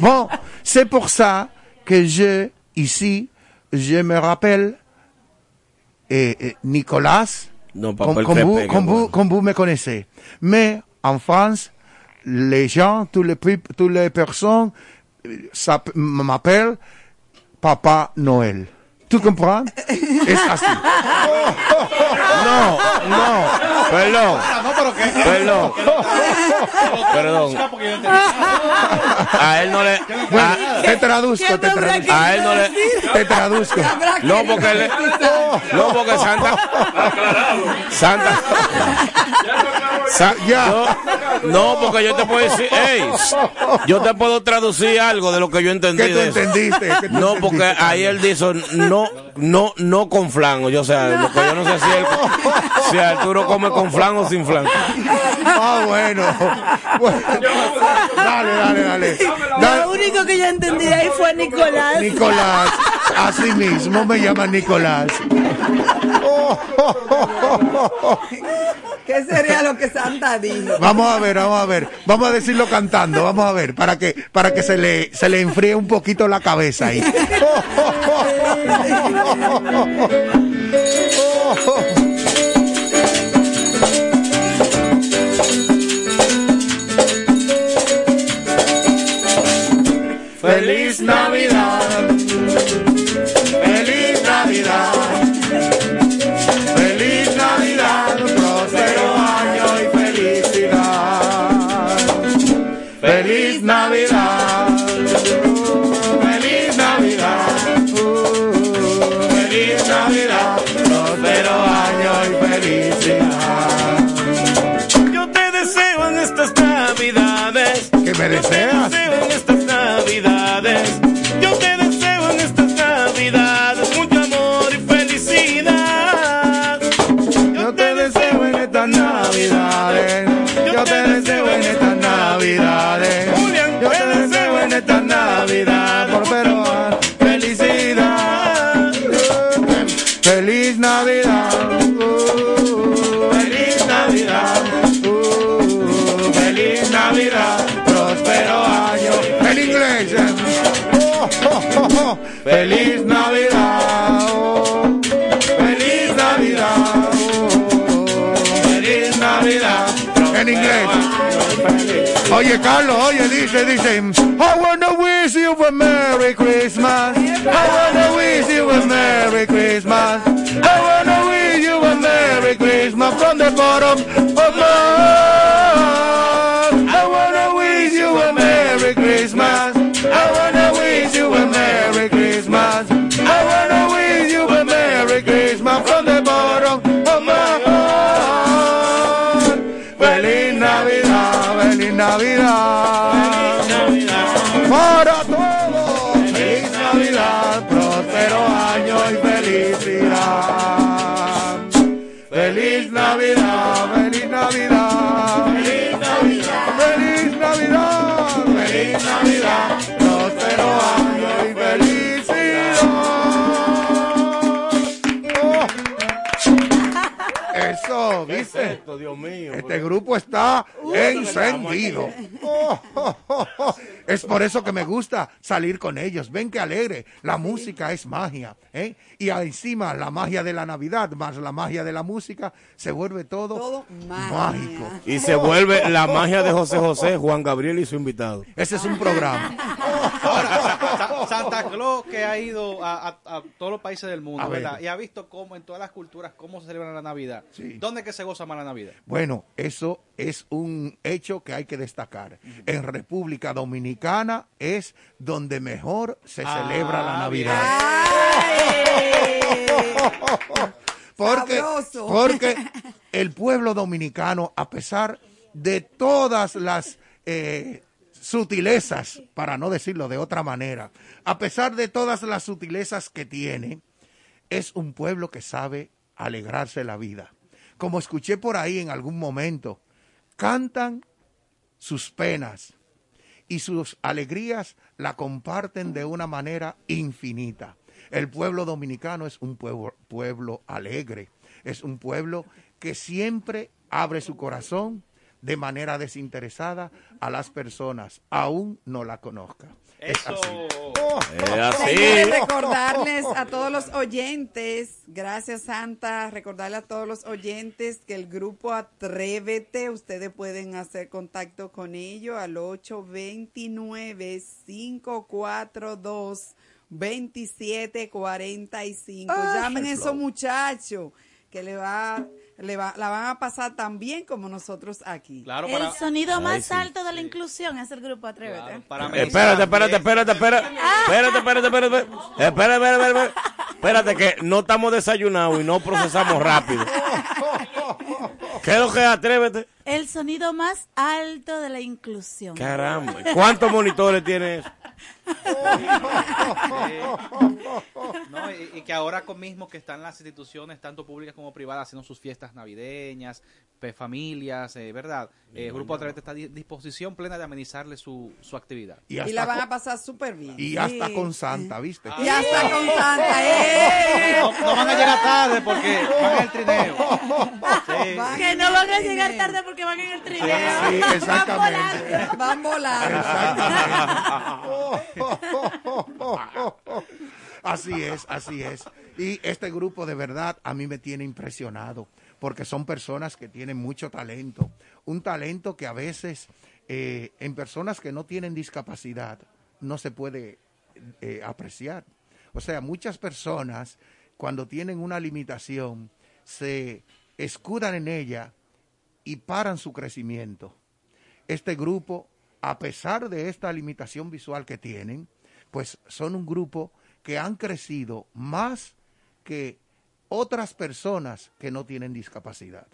Bon, c'est pour ça que je, ici, je me rappelle eh, eh, Nicolas, No, comme, vous, comme, vous, comme vous me connaissez. Mais en France, les gens, tous les, toutes les personnes m'appellent Papa Noël. Tu comprends? Es así. No, no, perdón. Perdón. Perdón. A él no le. a- Te traduzco, te traduzco. A él no le. Te traduzco. No, porque le- No, porque Santa. Santa. Sa- yo- no, porque yo te puedo decir, hey, yo te puedo traducir algo de lo que yo entendí. ¿Qué tú de eso. entendiste? ¿Qué tú No, porque entendiste? ahí él dice, no, no, no con flan. Yo, o sea, lo que yo no sé si, él, si Arturo come con flan o sin flan. Ah, bueno. Bueno, Dale, dale, dale. Dale. Lo único que yo entendí ahí fue Nicolás. Nicolás, así mismo me llaman Nicolás. ¿Qué sería lo que Santa dijo? Vamos a ver, vamos a ver. Vamos a decirlo cantando, vamos a ver, para que, para que se le, se le enfríe un poquito la cabeza ahí. Feliz Navidad. que. Oye, Carlos, oye, dice, dice, I wanna wish you a Merry Christmas. Este grupo está encendido. Oh, oh. Es por eso que me gusta salir con ellos. Ven que alegre. La música es magia. ¿eh? Y encima la magia de la Navidad más la magia de la música se vuelve todo, mágico. Y se vuelve la magia de José José, Juan Gabriel y su invitado. Ese es un programa. Ahora, Santa Claus que ha ido a, a- a todos los países del mundo. ¿verdad? Y ha visto cómo en todas las culturas, cómo se celebra la Navidad. ¿Dónde es que se goza más la Navidad? Bueno, eso es un hecho que hay que destacar. En República Dominicana es donde mejor se Ah, celebra la Navidad. Porque, Sabroso. porque el pueblo dominicano, a pesar de todas las eh, sutilezas, para no decirlo de otra manera, a pesar de todas las sutilezas que tiene, es un pueblo que sabe alegrarse la vida. Como escuché por ahí en algún momento, cantan sus penas y sus alegrías la comparten de una manera infinita. El pueblo dominicano es un pueblo, pueblo alegre, es un pueblo que siempre abre su corazón de manera desinteresada a las personas, aún no la conozca. Es así. Señores, recordarles a todos los oyentes, gracias Santa, recordarle a todos los oyentes que el grupo Atrévete, ustedes pueden hacer contacto con ellos al 829-542-2745. Ah, Llamen a esos muchachos que le va, le va, la van a pasar tan bien como nosotros aquí. el sonido Ay, más sí. alto de la inclusión es el grupo Atrévete. Espérate, espérate, espérate, espérate. Espérate, espérate, espérate. Espérate, espérate, espérate, espérate. Espérate, que no estamos desayunados y no procesamos rápido. ¿Qué es lo que es? Atrévete? El sonido más alto de la inclusión. Caramba. ¿Cuántos monitores tiene eso? No, y, y que ahora con mismo que están las instituciones, tanto públicas como privadas, haciendo sus fiestas navideñas, familias, eh, ¿verdad? Eh, el Grupo Atrévete está a di- disposición plena de amenizarle su, su actividad. Y Y, la van a pasar súper bien. Y hasta Sí. con Santa, ¿viste? Y hasta con Santa, ¡eh! No, no van a llegar tarde porque van en el trineo. Que no van a llegar tarde porque van en el trineo. Sí, exactamente. Van volando. Así es, así es. Y este grupo de verdad a mí me tiene impresionado porque son personas que tienen mucho talento. Un talento que a veces eh, en personas que no tienen discapacidad no se puede eh, apreciar. O sea, muchas personas cuando tienen una limitación se escudan en ella y paran su crecimiento. Este grupo, a pesar de esta limitación visual que tienen, pues son un grupo que han crecido más que otras personas que no tienen discapacidad.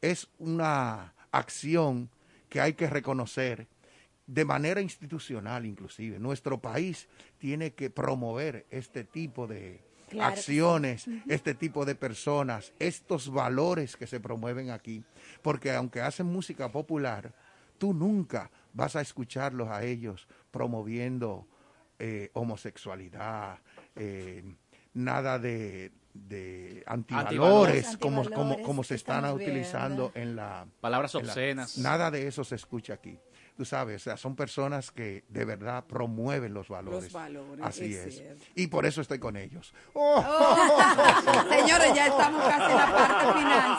Es una acción que hay que reconocer de manera institucional inclusive. Nuestro país tiene que promover este tipo de Claro acciones, este tipo de personas, estos valores que se promueven aquí. Porque aunque hacen música popular, tú nunca vas a escucharlos a ellos promoviendo eh, homosexualidad, eh, nada de, de antivalores, Antivalores. como, Antivalores, como se están utilizando en la... Palabras en la- obscenas. nada de eso se escucha aquí. tú sabes, o sea, son personas que de verdad promueven los valores. Los valores, Así es. Y por eso estoy con ellos. Señores, ya estamos casi en la parte final.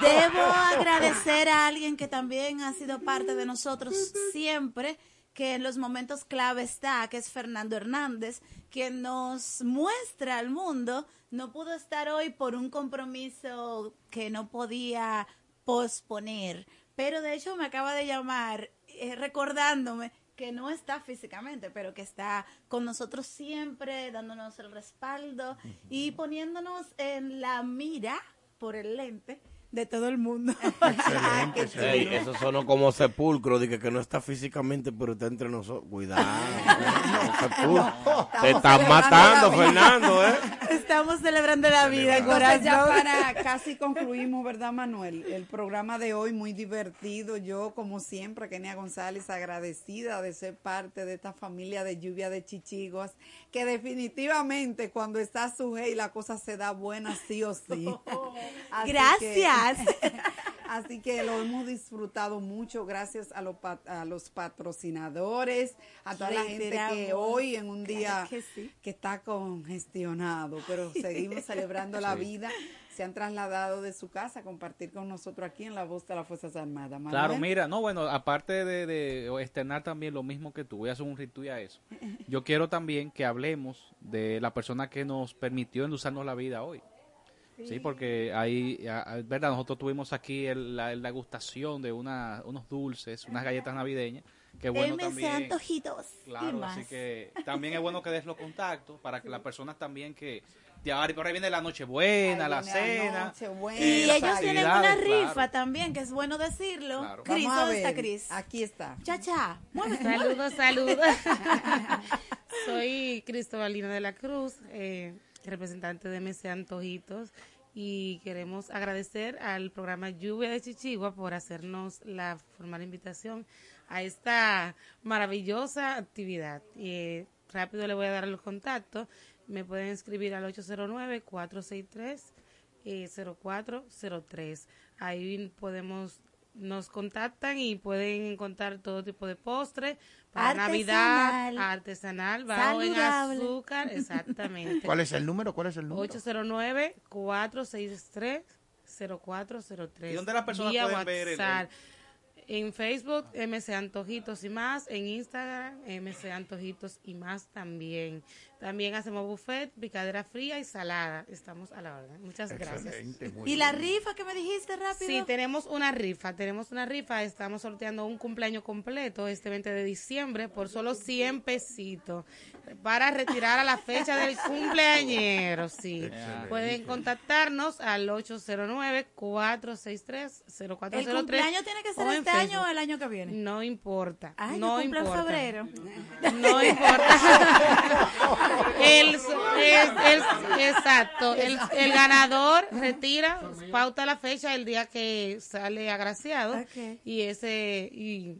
Debo agradecer a alguien que también ha sido parte de nosotros siempre, que en los momentos clave está, que es Fernando Hernández, quien nos muestra al mundo. No pudo estar hoy por un compromiso que no podía posponer, pero de hecho me acaba de llamar eh, recordándome que no está físicamente, pero que está con nosotros siempre, dándonos el respaldo y poniéndonos en la mira por el lente de todo el mundo. Ey, eso sonó como sepulcro, dije que no está físicamente, pero está entre nosotros. Cuidado. no, sepulcro. Te están matando, Fernando, ¿eh? Estamos celebrando la vida, Entonces ya para casi concluimos, ¿verdad, Manuel? El programa de hoy muy divertido. Yo, como siempre, Kenia González, agradecida de ser parte de esta familia de lluvia de chichiguas, que definitivamente cuando está Sujei la cosa se da buena sí o sí. Así Gracias. así que lo hemos disfrutado mucho gracias a, los pa- a los patrocinadores, a toda la gente que hoy en un día Claro que sí. que está congestionado, pero seguimos celebrando la Sí. vida. Se han trasladado de su casa a compartir con nosotros aquí en La Voz de las Fuerzas Armadas. Manuel. Claro, mira, no, bueno, aparte de, de externar también lo mismo que tú, voy a hacer un ritual a eso. Yo quiero también que hablemos de la persona que nos permitió endulzarnos la vida hoy. Sí, porque ahí, verdad, nosotros tuvimos aquí el- la, la gustación de una, unos dulces, unas galletas navideñas, que bueno MC también. Antojitos y Claro, más. así que también es bueno que des los contactos para que las personas también que de ahora por ahí viene la Nochebuena, Ahí la cena. Eh, Y ellos tienen una rifa claro. también, que es bueno decirlo. Claro. Cris, ¿dónde está. Cris? Aquí está. Cha, cha, muévete. Saludos, saludos. Soy Cristobalina de la Cruz, eh, representante de MC Antojitos, y queremos agradecer al programa Lluvia de Chichigua por hacernos la formal invitación a esta maravillosa actividad. Eh, rápido le voy a dar los contactos. Me pueden escribir al 809-463. eh, 0403. Ahí podemos, nos contactan y pueden encontrar todo tipo de postre para Artesanal. Navidad, artesanal, bajo en Saludable. azúcar, exactamente. ¿Cuál es el número? ¿Cuál es el número? 809-463-0403. ¿Y dónde las personas pueden ver el- WhatsApp. En Facebook, MC Antojitos y más. En Instagram, MC Antojitos y más también. También hacemos buffet, picadera fría y salada. Estamos a la orden. Muchas gracias. Excelente, muy ¿Y la rifa que me dijiste rápido? Sí, tenemos una rifa, tenemos una rifa, estamos sorteando un cumpleaños completo este 20 de diciembre por solo 100 pesitos para retirar a la fecha del cumpleañero, sí. Excelente. Pueden contactarnos al 809-463-0403. ¿El cumpleaños tiene que ser este año o el año que viene? No importa, Ay, no cumplo en importa. febrero. No importa. el, es- el- exacto. El, el ganador retira, pauta la fecha el día que sale agraciado. Y ese, y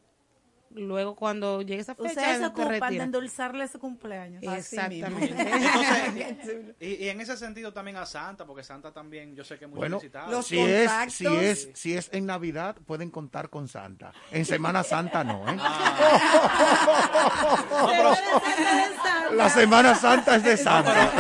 luego cuando llegue esa fecha, Ustedes se te ocupan de endulzarle su cumpleaños. Exactamente. Entonces, y, y en ese sentido también a Santa, porque Santa también, yo sé que es muy Bueno, solicitado. si es, si es, si es en Navidad, pueden contar con Santa. En Semana Santa no, ¿eh? La Semana Santa es de Santa.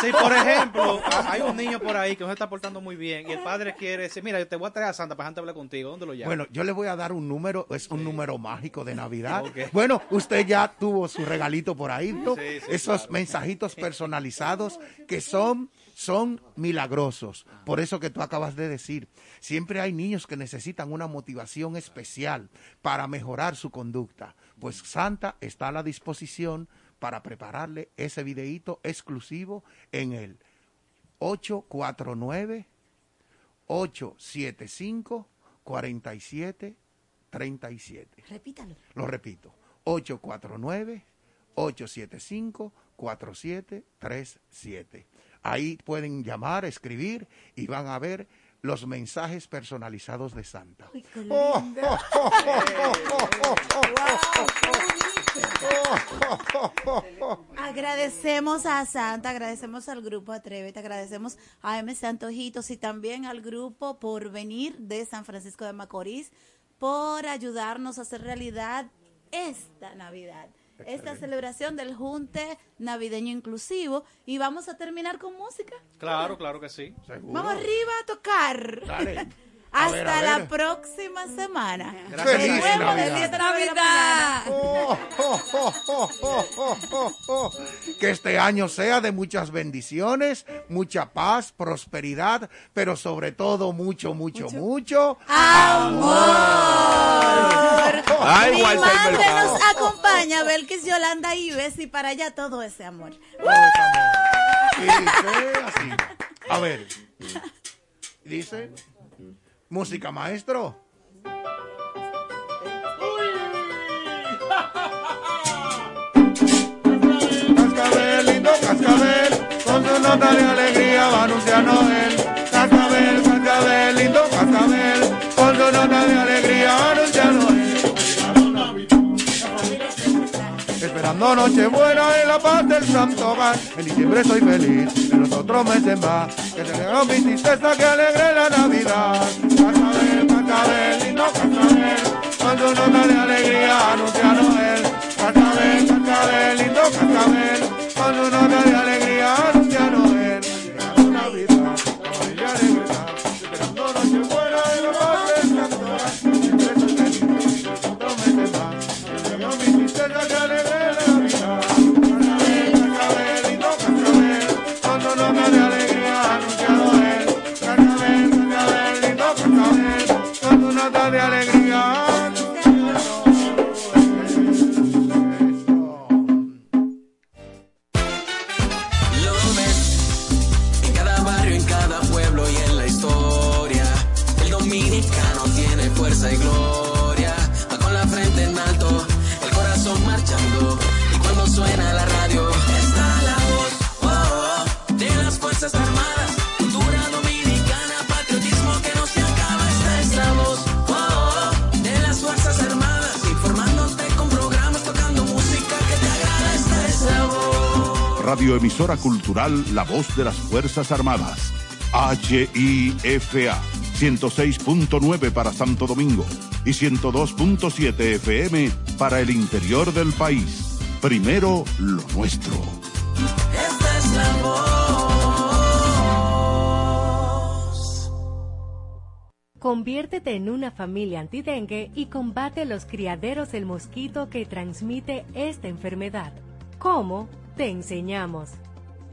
Si, por ejemplo, hay un niño por ahí que no se está portando muy bien y el padre quiere decir, mira, yo te voy a traer a Santa para Santa hablar contigo, ¿dónde lo llamas? Bueno, yo le voy a dar un número, es un número mágico de Navidad. Bueno, usted ya tuvo su regalito por ahí, ¿no? Sí, sí, Esos claro. mensajitos personalizados que son, son milagrosos. Por eso que tú acabas de decir, siempre hay niños que necesitan una motivación especial para mejorar su conducta. Pues Santa está a la disposición para prepararle ese videíto exclusivo en el 849 875 47 37. Repítalo. Lo repito, 849-875-4737. Ahí pueden llamar, escribir y van a ver los mensajes personalizados de Santa. Oh, Agradecemos a Santa, agradecemos al grupo Atrévete, agradecemos a MC Antojitos y también al grupo Por Venir de San Francisco de Macorís por ayudarnos a hacer realidad esta Navidad. Esta celebración del junte navideño inclusivo y vamos a terminar con música. Claro, claro que sí. Vamos arriba a tocar. Dale. Hasta A ver, a la ver. próxima semana. Gracias. De Feliz nuevo, de Navidad. de. Oh, oh, oh. Que este año sea de muchas bendiciones, mucha paz, prosperidad, pero sobre todo mucho, mucho, mucho, amor. Ay, Mi Walter madre Mercado. nos acompaña, Belkis Yolanda Ives, y para allá todo ese amor. Y dice así. A ver. Dice. Música maestro. Cascabel, lindo cascabel, con su nota de alegría va a anunciar Noel. Cascabel, cascabel, lindo cascabel, con su nota de alegría va Esperando Nochebuena y la paz del Santo Hogar. En diciembre estoy feliz, en los otros meses más. Que tengan mi tristeza que alegre la Navidad. Cascabel, cascabel, lindo cascabel, con su nota de alegría anuncia Noel. Cascabel, cascabel, lindo cascabel, con su nota de Cultural La Voz de las Fuerzas Armadas. HIFA 106.9 para Santo Domingo y 102.7 FM para el interior del país. Primero lo nuestro. Esta es la voz. Conviértete en una familia antidengue y combate los criaderos del mosquito que transmite esta enfermedad. ¿Cómo? Te enseñamos.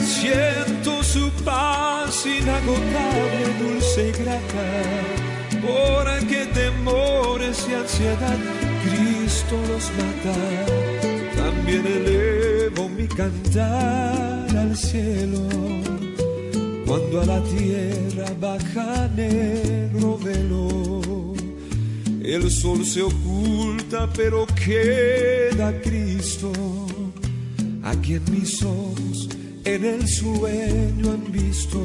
Siento su paz inagotable, dulce y grata, por qué temores y ansiedad Cristo los mata. También elevo mi cantar al cielo cuando a la tierra baja negro velo. El sol se oculta, pero queda Cristo, a quien mis ojos en el sueño han visto.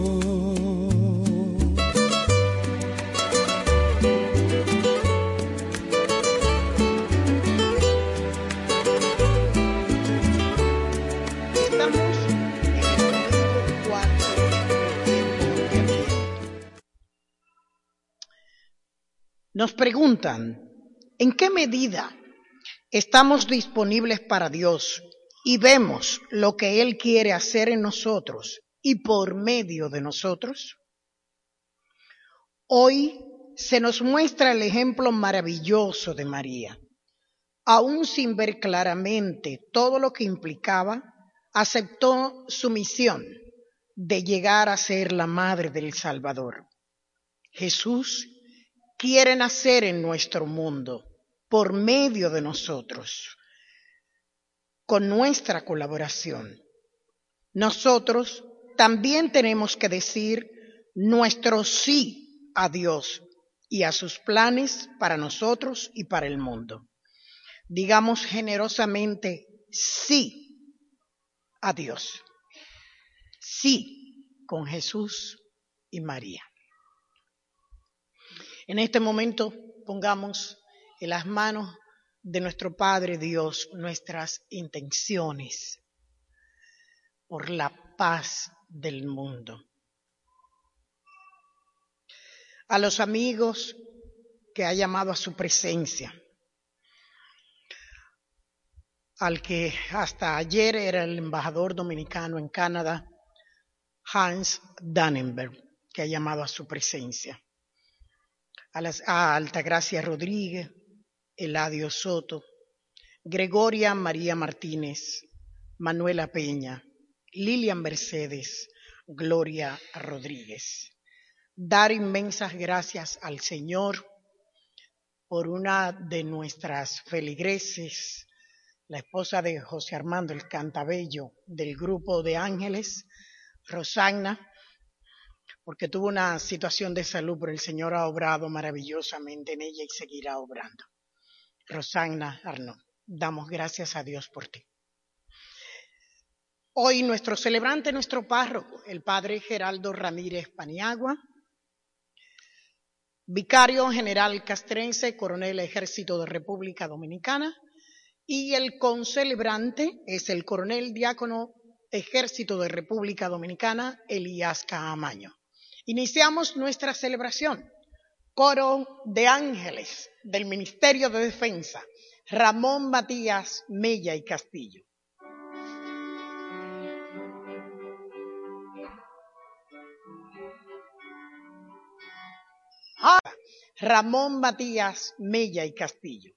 Nos preguntan, ¿en qué medida estamos disponibles para Dios y vemos lo que Él quiere hacer en nosotros y por medio de nosotros? Hoy se nos muestra el ejemplo maravilloso de María. Aún sin ver claramente todo lo que implicaba, aceptó su misión de llegar a ser la madre del Salvador. Jesús quiere nacer en nuestro mundo por medio de nosotros, con nuestra colaboración. Nosotros también tenemos que decir nuestro sí a Dios y a sus planes para nosotros y para el mundo. Digamos generosamente sí a Dios. Sí con Jesús y María. En este momento pongamos en las manos de nuestro Padre Dios nuestras intenciones por la paz del mundo. A los amigos que ha llamado a su presencia, al que hasta ayer era el embajador dominicano en Canadá, Hans Dannenberg, que ha llamado a su presencia. A, las, a Altagracia Rodríguez, Eladio Soto, Gregoria María Martínez, Manuela Peña, Lilian Mercedes, Gloria Rodríguez. Dar inmensas gracias al Señor por una de nuestras feligreses, la esposa de José Armando el Cantabello del grupo de ángeles, Rosagna, porque tuvo una situación de salud, pero el Señor ha obrado maravillosamente en ella y seguirá obrando. Rosagna Arnaud, damos gracias a Dios por ti. Hoy nuestro celebrante, nuestro párroco, el padre Geraldo Ramírez Paniagua, vicario general castrense, coronel ejército de República Dominicana, y el concelebrante es el coronel diácono ejército de República Dominicana, Elías Caamaño. Iniciamos nuestra celebración. Coro de ángeles del Ministerio de Defensa, Ramón Matías Mella y Castillo. Ramón Matías Mella y Castillo.